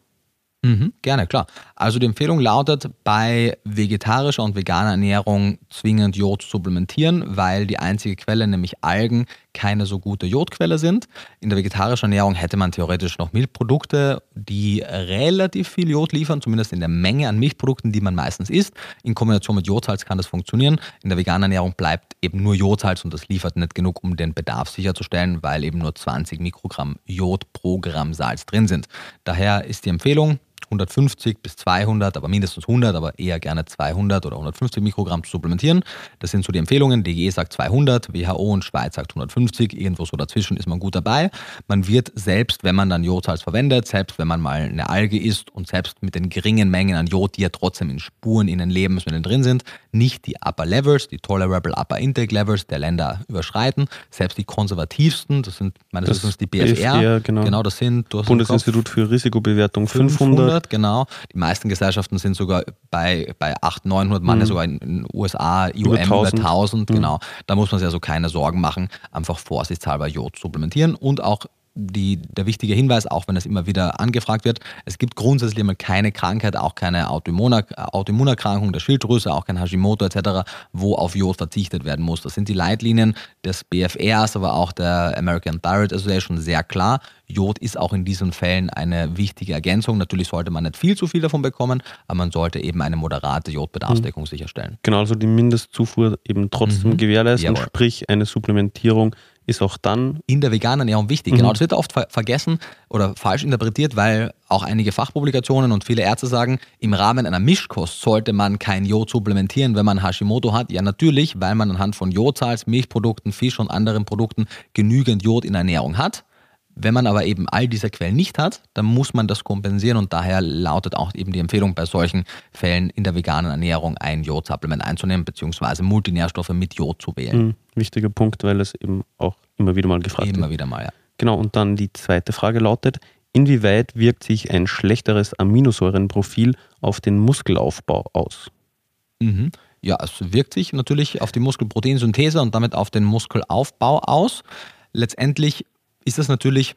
Mhm, gerne, klar. Also die Empfehlung lautet, bei vegetarischer und veganer Ernährung zwingend Jod zu supplementieren, weil die einzige Quelle, nämlich Algen, keine so gute Jodquelle sind. In der vegetarischen Ernährung hätte man theoretisch noch Milchprodukte, die relativ viel Jod liefern, zumindest in der Menge an Milchprodukten, die man meistens isst. In Kombination mit Jodsalz kann das funktionieren. In der veganen Ernährung bleibt eben nur Jodsalz und das liefert nicht genug, um den Bedarf sicherzustellen, weil eben nur 20 Mikrogramm Jod pro Gramm Salz drin sind. Daher ist die Empfehlung, 150 bis 200, aber mindestens 100, aber eher gerne 200 oder 150 Mikrogramm zu supplementieren. Das sind so die Empfehlungen. DGE sagt 200, WHO und Schweiz sagt 150. Irgendwo so dazwischen ist man gut dabei. Man wird selbst, wenn man dann Jodsalz verwendet, selbst wenn man mal eine Alge isst und selbst mit den geringen Mengen an Jod, die ja trotzdem in Spuren in den Lebensmitteln drin sind, nicht die Upper Levels, die Tolerable Upper Intake Levels der Länder überschreiten. Selbst die konservativsten, das sind meines Wissens die BFR, BFR genau. genau. das sind Bundesinstitut für Risikobewertung 500. 500 genau. Die meisten Gesellschaften sind sogar bei, bei 800, 900 Mann, mhm. sogar in den USA, IOM über 1000, über 1000 mhm. genau. Da muss man sich also keine Sorgen machen, einfach vorsichtshalber Jod supplementieren und auch die, der wichtige Hinweis, auch wenn es immer wieder angefragt wird, es gibt grundsätzlich immer keine Krankheit, auch keine Autoimmunerkrankung der Schilddrüse, auch kein Hashimoto etc., wo auf Jod verzichtet werden muss. Das sind die Leitlinien des BFRs, aber auch der American Thyroid Association sehr klar. Jod ist auch in diesen Fällen eine wichtige Ergänzung. Natürlich sollte man nicht viel zu viel davon bekommen, aber man sollte eben eine moderate Jodbedarfsdeckung mhm. sicherstellen. Genau, also die Mindestzufuhr eben trotzdem mhm. gewährleisten, Jawohl. sprich eine Supplementierung ist auch dann. In der veganen Ernährung wichtig. Mhm. Genau, das wird oft ver vergessen oder falsch interpretiert, weil auch einige Fachpublikationen und viele Ärzte sagen, im Rahmen einer Mischkost sollte man kein Jod supplementieren, wenn man Hashimoto hat. Ja, natürlich, weil man anhand von Jodsalz, Milchprodukten, Fisch und anderen Produkten genügend Jod in der Ernährung hat. Wenn man aber eben all diese Quellen nicht hat, dann muss man das kompensieren und daher lautet auch eben die Empfehlung bei solchen Fällen in der veganen Ernährung ein Jodsupplement einzunehmen beziehungsweise Multinährstoffe mit Jod zu wählen. Mhm, wichtiger Punkt, weil es eben auch immer wieder mal gefragt immer wird. Immer wieder mal, ja. Genau, und dann die zweite Frage lautet, inwieweit wirkt sich ein schlechteres Aminosäurenprofil auf den Muskelaufbau aus? Mhm. Ja, es wirkt sich natürlich auf die Muskelproteinsynthese und damit auf den Muskelaufbau aus. Letztendlich ist das natürlich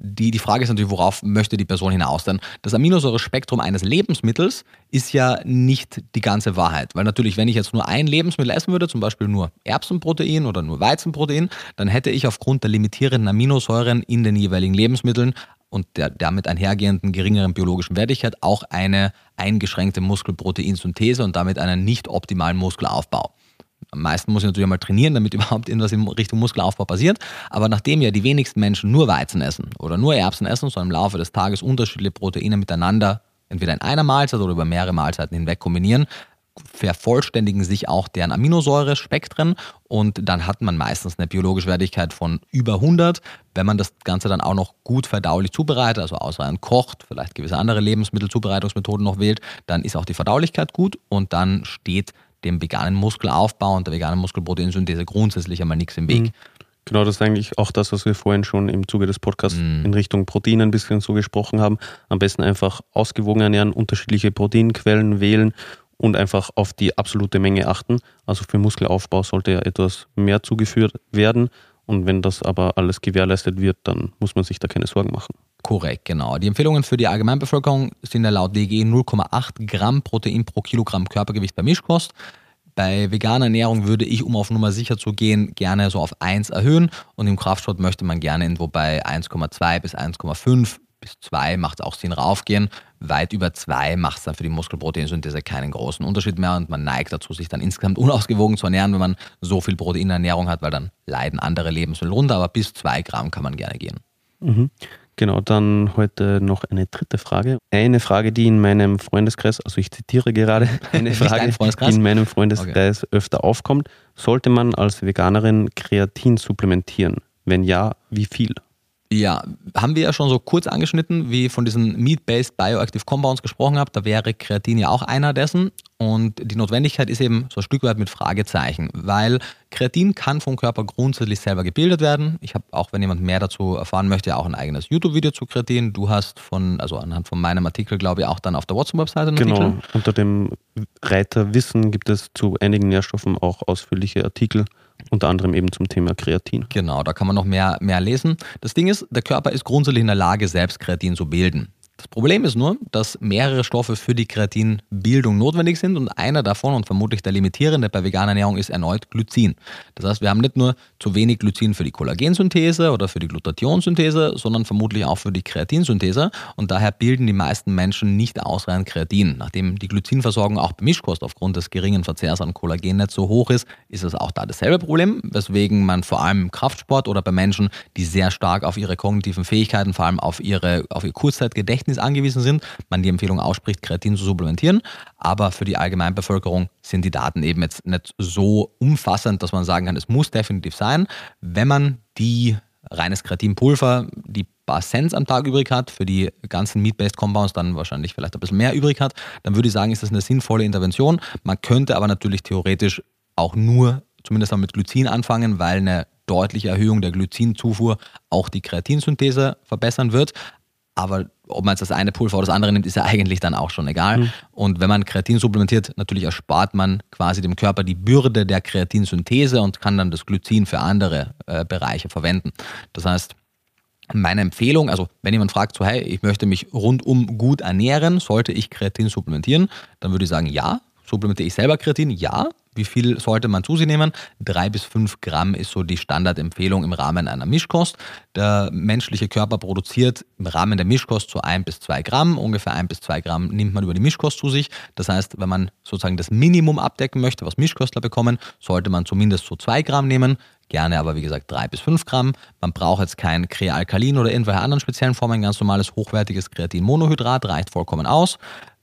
die, die Frage ist natürlich, worauf möchte die Person hinaus? Denn das Aminosäurespektrum eines Lebensmittels ist ja nicht die ganze Wahrheit. Weil natürlich, wenn ich jetzt nur ein Lebensmittel essen würde, zum Beispiel nur Erbsenprotein oder nur Weizenprotein, dann hätte ich aufgrund der limitierenden Aminosäuren in den jeweiligen Lebensmitteln und der damit einhergehenden geringeren biologischen Wertigkeit auch eine eingeschränkte Muskelproteinsynthese und damit einen nicht optimalen Muskelaufbau. Am meisten muss ich natürlich einmal trainieren, damit überhaupt irgendwas in Richtung Muskelaufbau passiert. Aber nachdem ja die wenigsten Menschen nur Weizen essen oder nur Erbsen essen, sondern im Laufe des Tages unterschiedliche Proteine miteinander entweder in einer Mahlzeit oder über mehrere Mahlzeiten hinweg kombinieren, vervollständigen sich auch deren Aminosäurespektren und dann hat man meistens eine biologische Wertigkeit von über 100. Wenn man das Ganze dann auch noch gut verdaulich zubereitet, also ausreichend kocht, vielleicht gewisse andere Lebensmittelzubereitungsmethoden noch wählt, dann ist auch die Verdaulichkeit gut und dann steht dem veganen Muskelaufbau und der veganen Muskelproteinsynthese grundsätzlich einmal nichts im Weg. Mhm. Genau, das ist eigentlich auch das, was wir vorhin schon im Zuge des Podcasts mm. in Richtung Protein ein bisschen so gesprochen haben. Am besten einfach ausgewogen ernähren, unterschiedliche Proteinquellen wählen und einfach auf die absolute Menge achten. Also für Muskelaufbau sollte ja etwas mehr zugeführt werden. Und wenn das aber alles gewährleistet wird, dann muss man sich da keine Sorgen machen. Korrekt, genau. Die Empfehlungen für die Allgemeinbevölkerung sind ja laut DG 0,8 Gramm Protein pro Kilogramm Körpergewicht bei Mischkost. Bei veganer Ernährung würde ich, um auf Nummer sicher zu gehen, gerne so auf 1 erhöhen und im Kraftsport möchte man gerne irgendwo bei 1,2 bis 1,5 bis zwei macht es auch Sinn raufgehen. Weit über zwei macht es dann für die Muskelproteinsynthese keinen großen Unterschied mehr und man neigt dazu, sich dann insgesamt unausgewogen zu ernähren, wenn man so viel Protein in der Ernährung hat, weil dann leiden andere Lebensmittel runter, aber bis zwei Gramm kann man gerne gehen. Mhm. Genau, dann heute noch eine dritte Frage. Eine Frage, die in meinem Freundeskreis, also ich zitiere gerade, eine Frage, die in meinem Freundeskreis okay. öfter aufkommt. Sollte man als Veganerin Kreatin supplementieren? Wenn ja, wie viel? Ja, haben wir ja schon so kurz angeschnitten, wie von diesen Meat-Based Bioactive Compounds gesprochen habe. Da wäre Kreatin ja auch einer dessen. Und die Notwendigkeit ist eben so ein Stück weit mit Fragezeichen, weil Kreatin kann vom Körper grundsätzlich selber gebildet werden. Ich habe auch, wenn jemand mehr dazu erfahren möchte, auch ein eigenes YouTube-Video zu Kreatin. Du hast von, also anhand von meinem Artikel, glaube ich, auch dann auf der WhatsApp-Webseite einen genau. Artikel. Genau, unter dem Reiter Wissen gibt es zu einigen Nährstoffen auch ausführliche Artikel. Unter anderem eben zum Thema Kreatin. Genau, da kann man noch mehr, mehr lesen. Das Ding ist, der Körper ist grundsätzlich in der Lage, selbst Kreatin zu bilden. Das Problem ist nur, dass mehrere Stoffe für die Kreatinbildung notwendig sind und einer davon und vermutlich der limitierende bei veganer Ernährung ist erneut Glycin. Das heißt, wir haben nicht nur zu wenig Glycin für die Kollagensynthese oder für die Glutathionssynthese, sondern vermutlich auch für die Kreatinsynthese und daher bilden die meisten Menschen nicht ausreichend Kreatin. Nachdem die Glycinversorgung auch bei Mischkost aufgrund des geringen Verzehrs an Kollagen nicht so hoch ist, ist es auch da dasselbe Problem, weswegen man vor allem im Kraftsport oder bei Menschen, die sehr stark auf ihre kognitiven Fähigkeiten, vor allem auf, ihre, auf ihr Kurzzeitgedächtnis Gedächtnis angewiesen sind, man die Empfehlung ausspricht, Kreatin zu supplementieren. Aber für die Allgemeinbevölkerung sind die Daten eben jetzt nicht so umfassend, dass man sagen kann, es muss definitiv sein. Wenn man die reines Kreatinpulver, die paar Cents am Tag übrig hat, für die ganzen Meat-Based Compounds dann wahrscheinlich vielleicht ein bisschen mehr übrig hat, dann würde ich sagen, ist das eine sinnvolle Intervention. Man könnte aber natürlich theoretisch auch nur zumindest mal mit Glycin anfangen, weil eine deutliche Erhöhung der Glycinzufuhr auch die Kreatinsynthese verbessern wird. Aber ob man jetzt das eine Pulver oder das andere nimmt, ist ja eigentlich dann auch schon egal. Mhm. Und wenn man Kreatin supplementiert, natürlich erspart man quasi dem Körper die Bürde der Kreatinsynthese und kann dann das Glycin für andere äh, Bereiche verwenden. Das heißt, meine Empfehlung, also wenn jemand fragt, so hey, ich möchte mich rundum gut ernähren, sollte ich Kreatin supplementieren, dann würde ich sagen, ja. Supplementiere ich selber Kreatin? Ja. Wie viel sollte man zu sich nehmen? Drei bis fünf Gramm ist so die Standardempfehlung im Rahmen einer Mischkost. Der menschliche Körper produziert im Rahmen der Mischkost so ein bis zwei Gramm. Ungefähr ein bis zwei Gramm nimmt man über die Mischkost zu sich. Das heißt, wenn man sozusagen das Minimum abdecken möchte, was Mischköstler bekommen, sollte man zumindest so zwei Gramm nehmen. Gerne aber, wie gesagt, drei bis fünf Gramm. Man braucht jetzt kein Krealkalin oder irgendwelche anderen speziellen Formen. Ein ganz normales, hochwertiges Kreatinmonohydrat reicht vollkommen aus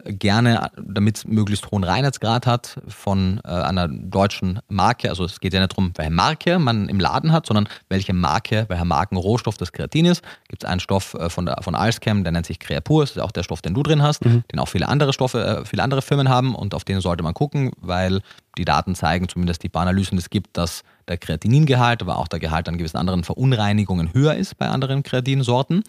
gerne, damit es möglichst hohen Reinheitsgrad hat, von äh, einer deutschen Marke. Also es geht ja nicht darum, welche Marke man im Laden hat, sondern welche Marke, welcher Markenrohstoff das Kreatin ist. Gibt es einen Stoff äh, von, der, von Alzchem, der nennt sich Creapur, das ist auch der Stoff, den du drin hast, mhm. den auch viele andere Stoffe, äh, viele andere Firmen haben und auf den sollte man gucken, weil die Daten zeigen, zumindest die paar Analysen, es gibt, dass der Kreatiningehalt, aber auch der Gehalt an gewissen anderen Verunreinigungen höher ist bei anderen Kreatinsorten.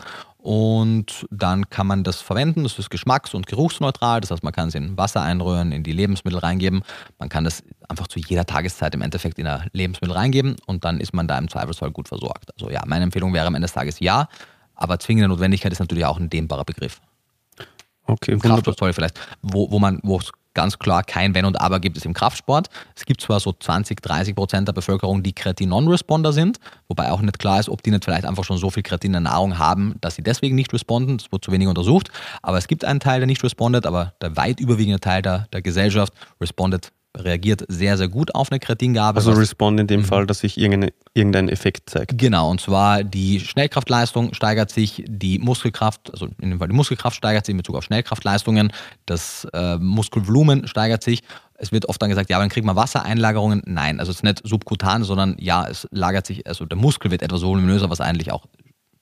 Und dann kann man das verwenden. Das ist geschmacks- und geruchsneutral. Das heißt, man kann es in Wasser einrühren, in die Lebensmittel reingeben. Man kann das einfach zu jeder Tageszeit im Endeffekt in ein Lebensmittel reingeben und dann ist man da im Zweifelsfall gut versorgt. Also ja, meine Empfehlung wäre am Ende des Tages ja, aber zwingende Notwendigkeit ist natürlich auch ein dehnbarer Begriff. Okay, Kraftstoff vielleicht, wo, wo man, wo es ganz klar kein Wenn und Aber gibt es im Kraftsport. Es gibt zwar so 20, 30 Prozent der Bevölkerung, die Kreatin-Non-Responder sind, wobei auch nicht klar ist, ob die nicht vielleicht einfach schon so viel Kreatin in der Nahrung haben, dass sie deswegen nicht responden. Das wird zu wenig untersucht. Aber es gibt einen Teil, der nicht respondet, aber der weit überwiegende Teil der, der Gesellschaft respondet reagiert sehr, sehr gut auf eine Kreatingabe. Also Respond in dem mhm. Fall, dass sich irgendein, irgendein Effekt zeigt. Genau, und zwar die Schnellkraftleistung steigert sich, die Muskelkraft, also in dem Fall die Muskelkraft steigert sich in Bezug auf Schnellkraftleistungen, das äh, Muskelvolumen steigert sich. Es wird oft dann gesagt, ja, dann kriegt man Wassereinlagerungen. Nein, also es ist nicht subkutan, sondern ja, es lagert sich, also der Muskel wird etwas voluminöser, was eigentlich auch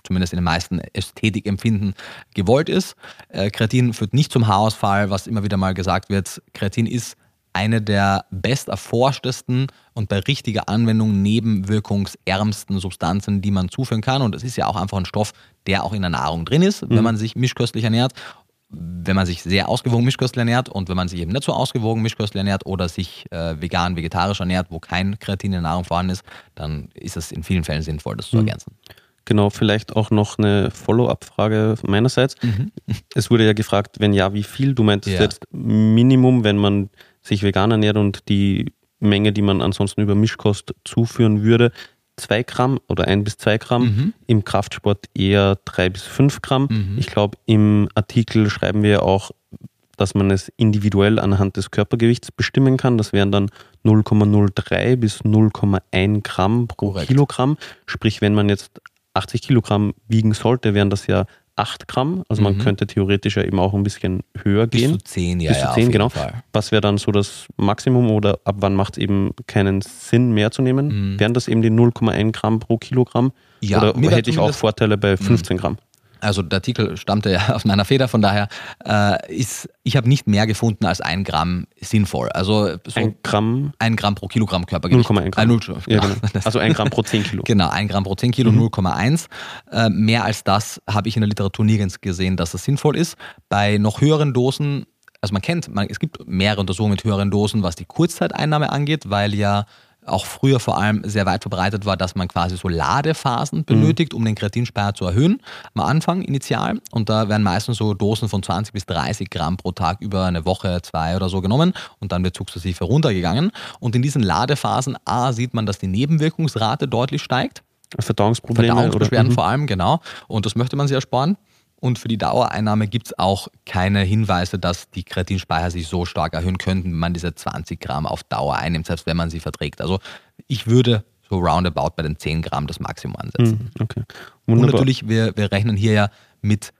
zumindest in den meisten Ästhetikempfinden gewollt ist. Äh, Kreatin führt nicht zum Haarausfall, was immer wieder mal gesagt wird. Kreatin ist eine der best erforschtesten und bei richtiger Anwendung nebenwirkungsärmsten Substanzen, die man zuführen kann. Und es ist ja auch einfach ein Stoff, der auch in der Nahrung drin ist, mhm. wenn man sich mischköstlich ernährt. Wenn man sich sehr ausgewogen mischköstlich ernährt und wenn man sich eben nicht so ausgewogen mischköstlich ernährt oder sich äh, vegan, vegetarisch ernährt, wo kein Kreatin in der Nahrung vorhanden ist, dann ist es in vielen Fällen sinnvoll, das zu mhm. ergänzen. Genau, vielleicht auch noch eine Follow-up-Frage meinerseits. Mhm. Es wurde ja gefragt, wenn ja, wie viel? Du meintest ja. jetzt Minimum, wenn man sich vegan ernährt und die Menge, die man ansonsten über Mischkost zuführen würde, 2 Gramm oder 1 bis 2 Gramm, Mhm. im Kraftsport eher 3 bis 5 Gramm. Mhm. Ich glaube, im Artikel schreiben wir auch, dass man es individuell anhand des Körpergewichts bestimmen kann. Das wären dann 0,03 bis 0,1 Gramm pro Korrekt. Kilogramm. Sprich, wenn man jetzt 80 Kilogramm wiegen sollte, wären das ja 8 Gramm. Also man Mhm. könnte theoretisch ja eben auch ein bisschen höher Bis gehen. zu 10, ja, Bis zu ja, auf 10, jeden genau. Fall. Was wäre dann so das Maximum oder ab wann macht es eben keinen Sinn mehr zu nehmen? Mhm. Wären das eben die 0,1 Gramm pro Kilogramm? Ja, oder hätte ich auch Vorteile bei 15 Gramm? Also der Artikel stammte ja aus meiner Feder, von daher äh, ist, ich habe nicht mehr gefunden als ein Gramm sinnvoll. Also so Ein Gramm, ein Gramm pro Kilogramm Körpergewicht. 0,1 Gramm. Äh, null, Ja, genau. genau. Also ein Gramm pro 10 Kilo. Genau, ein Gramm pro 10 Kilo, Mhm. 0,1. Äh, mehr als das habe ich in der Literatur nirgends gesehen, dass das sinnvoll ist. Bei noch höheren Dosen, also man kennt, man, es gibt mehrere Untersuchungen mit höheren Dosen, was die Kurzzeiteinnahme angeht, weil ja auch früher vor allem sehr weit verbreitet war, dass man quasi so Ladephasen benötigt, um den Kreatinspeicher zu erhöhen. Am Anfang initial. Und da werden meistens so Dosen von 20 bis 30 Gramm pro Tag über eine Woche, zwei oder so genommen und dann wird sukzessive runtergegangen. Und in diesen Ladephasen A sieht man, dass die Nebenwirkungsrate deutlich steigt. Verdauungsprobleme Verdauungsbeschwerden oder? vor allem, genau. Und das möchte man sich ersparen. Und für die Dauereinnahme gibt es auch keine Hinweise, dass die Kreatinspeicher sich so stark erhöhen könnten, wenn man diese 20 Gramm auf Dauer einnimmt, selbst wenn man sie verträgt. Also ich würde so roundabout bei den 10 Gramm das Maximum ansetzen. Mhm, Okay. Und natürlich, wir, wir rechnen hier ja mit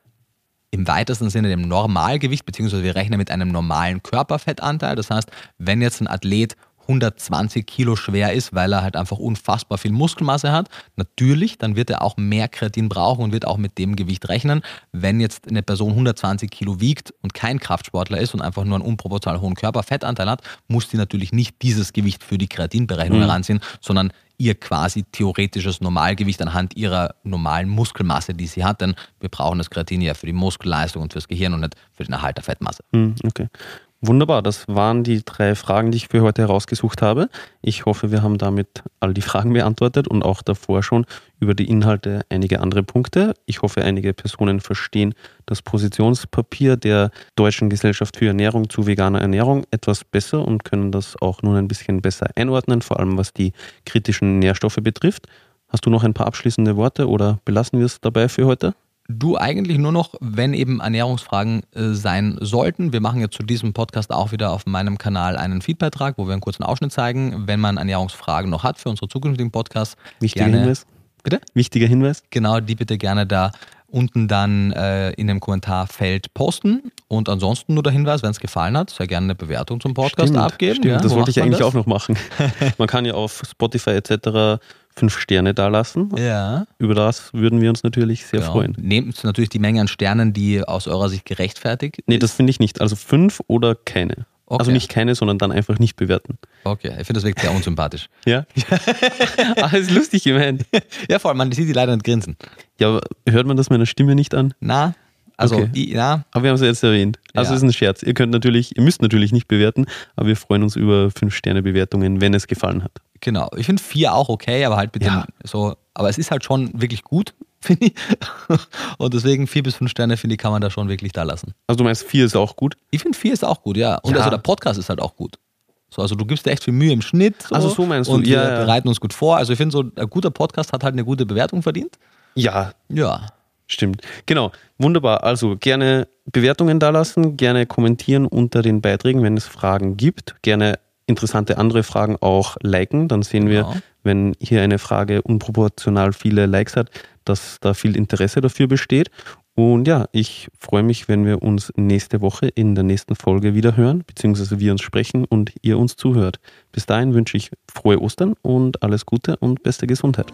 im weitesten Sinne dem Normalgewicht, beziehungsweise wir rechnen mit einem normalen Körperfettanteil. Das heißt, wenn jetzt ein Athlet 120 Kilo schwer ist, weil er halt einfach unfassbar viel Muskelmasse hat, natürlich, dann wird er auch mehr Kreatin brauchen und wird auch mit dem Gewicht rechnen. Wenn jetzt eine Person 120 Kilo wiegt und kein Kraftsportler ist und einfach nur einen unproportional hohen Körperfettanteil hat, muss die natürlich nicht dieses Gewicht für die Kreatinberechnung Mhm. heranziehen, sondern ihr quasi theoretisches Normalgewicht anhand ihrer normalen Muskelmasse, die sie hat. Denn wir brauchen das Kreatin ja für die Muskelleistung und fürs Gehirn und nicht für den Erhalt der Fettmasse. Hm, Okay. Wunderbar, das waren die drei Fragen, die ich für heute herausgesucht habe. Ich hoffe, wir haben damit all die Fragen beantwortet und auch davor schon über die Inhalte einige andere Punkte. Ich hoffe, einige Personen verstehen das Positionspapier der Deutschen Gesellschaft für Ernährung zu veganer Ernährung etwas besser und können das auch nun ein bisschen besser einordnen, vor allem was die kritischen Nährstoffe betrifft. Hast du noch ein paar abschließende Worte oder belassen wir es dabei für heute? Du eigentlich nur noch, wenn eben Ernährungsfragen äh, sein sollten. Wir machen jetzt zu diesem Podcast auch wieder auf meinem Kanal einen Feedbeitrag, wo wir einen kurzen Ausschnitt zeigen. Wenn man Ernährungsfragen noch hat für unsere zukünftigen Podcasts, Wichtiger gerne, Hinweis. Bitte? Wichtiger Hinweis. Genau, die bitte gerne da unten dann äh, in dem Kommentarfeld posten. Und ansonsten nur der Hinweis, wenn es gefallen hat, sehr gerne eine Bewertung zum Podcast Stimmt, abgeben. Stimmt, ja, das wo wollte ich eigentlich das? auch noch machen. Man kann ja auf Spotify etc. fünf Sterne dalassen. Ja. Über das würden wir uns natürlich sehr Genau. freuen. Nehmt natürlich die Menge an Sternen, die aus eurer Sicht gerechtfertigt Nee, das finde ich nicht. Also fünf oder keine. Okay. Also nicht keine, sondern dann einfach nicht bewerten. Okay, ich finde das wirklich sehr unsympathisch. Ja? Ach, ist lustig gemeint. ja, vor allem, man sieht die leider nicht grinsen. Ja, aber hört man das meiner Stimme nicht an? Na, also, Okay. na, Aber wir haben es jetzt erwähnt. Also Ja. es ist ein Scherz. Ihr könnt natürlich, ihr müsst natürlich nicht bewerten, aber wir freuen uns über fünf Sterne Bewertungen, wenn es gefallen hat. genau. Ich finde vier auch okay, aber halt bitte Ja. so, aber es ist halt schon wirklich gut, finde ich. Und deswegen vier bis fünf Sterne, finde ich, kann man da schon wirklich da lassen. Also du meinst, vier ist auch gut. Ich finde vier ist auch gut, ja. Und Ja. also der Podcast ist halt auch gut. So, also du gibst dir echt viel Mühe im Schnitt. So, Also so meinst du, Und ja, wir ja. bereiten uns gut vor. Also ich finde so, ein guter Podcast hat halt eine gute Bewertung verdient. Ja, Ja. Stimmt. Genau. Wunderbar. Also gerne Bewertungen dalassen, gerne kommentieren unter den Beiträgen, wenn es Fragen gibt. Gerne interessante andere Fragen auch liken. Dann sehen wir, Genau. wenn hier eine Frage unproportional viele Likes hat, dass da viel Interesse dafür besteht. Und ja, ich freue mich, wenn wir uns nächste Woche in der nächsten Folge wieder hören, beziehungsweise wir uns sprechen und ihr uns zuhört. Bis dahin wünsche ich frohe Ostern und alles Gute und beste Gesundheit.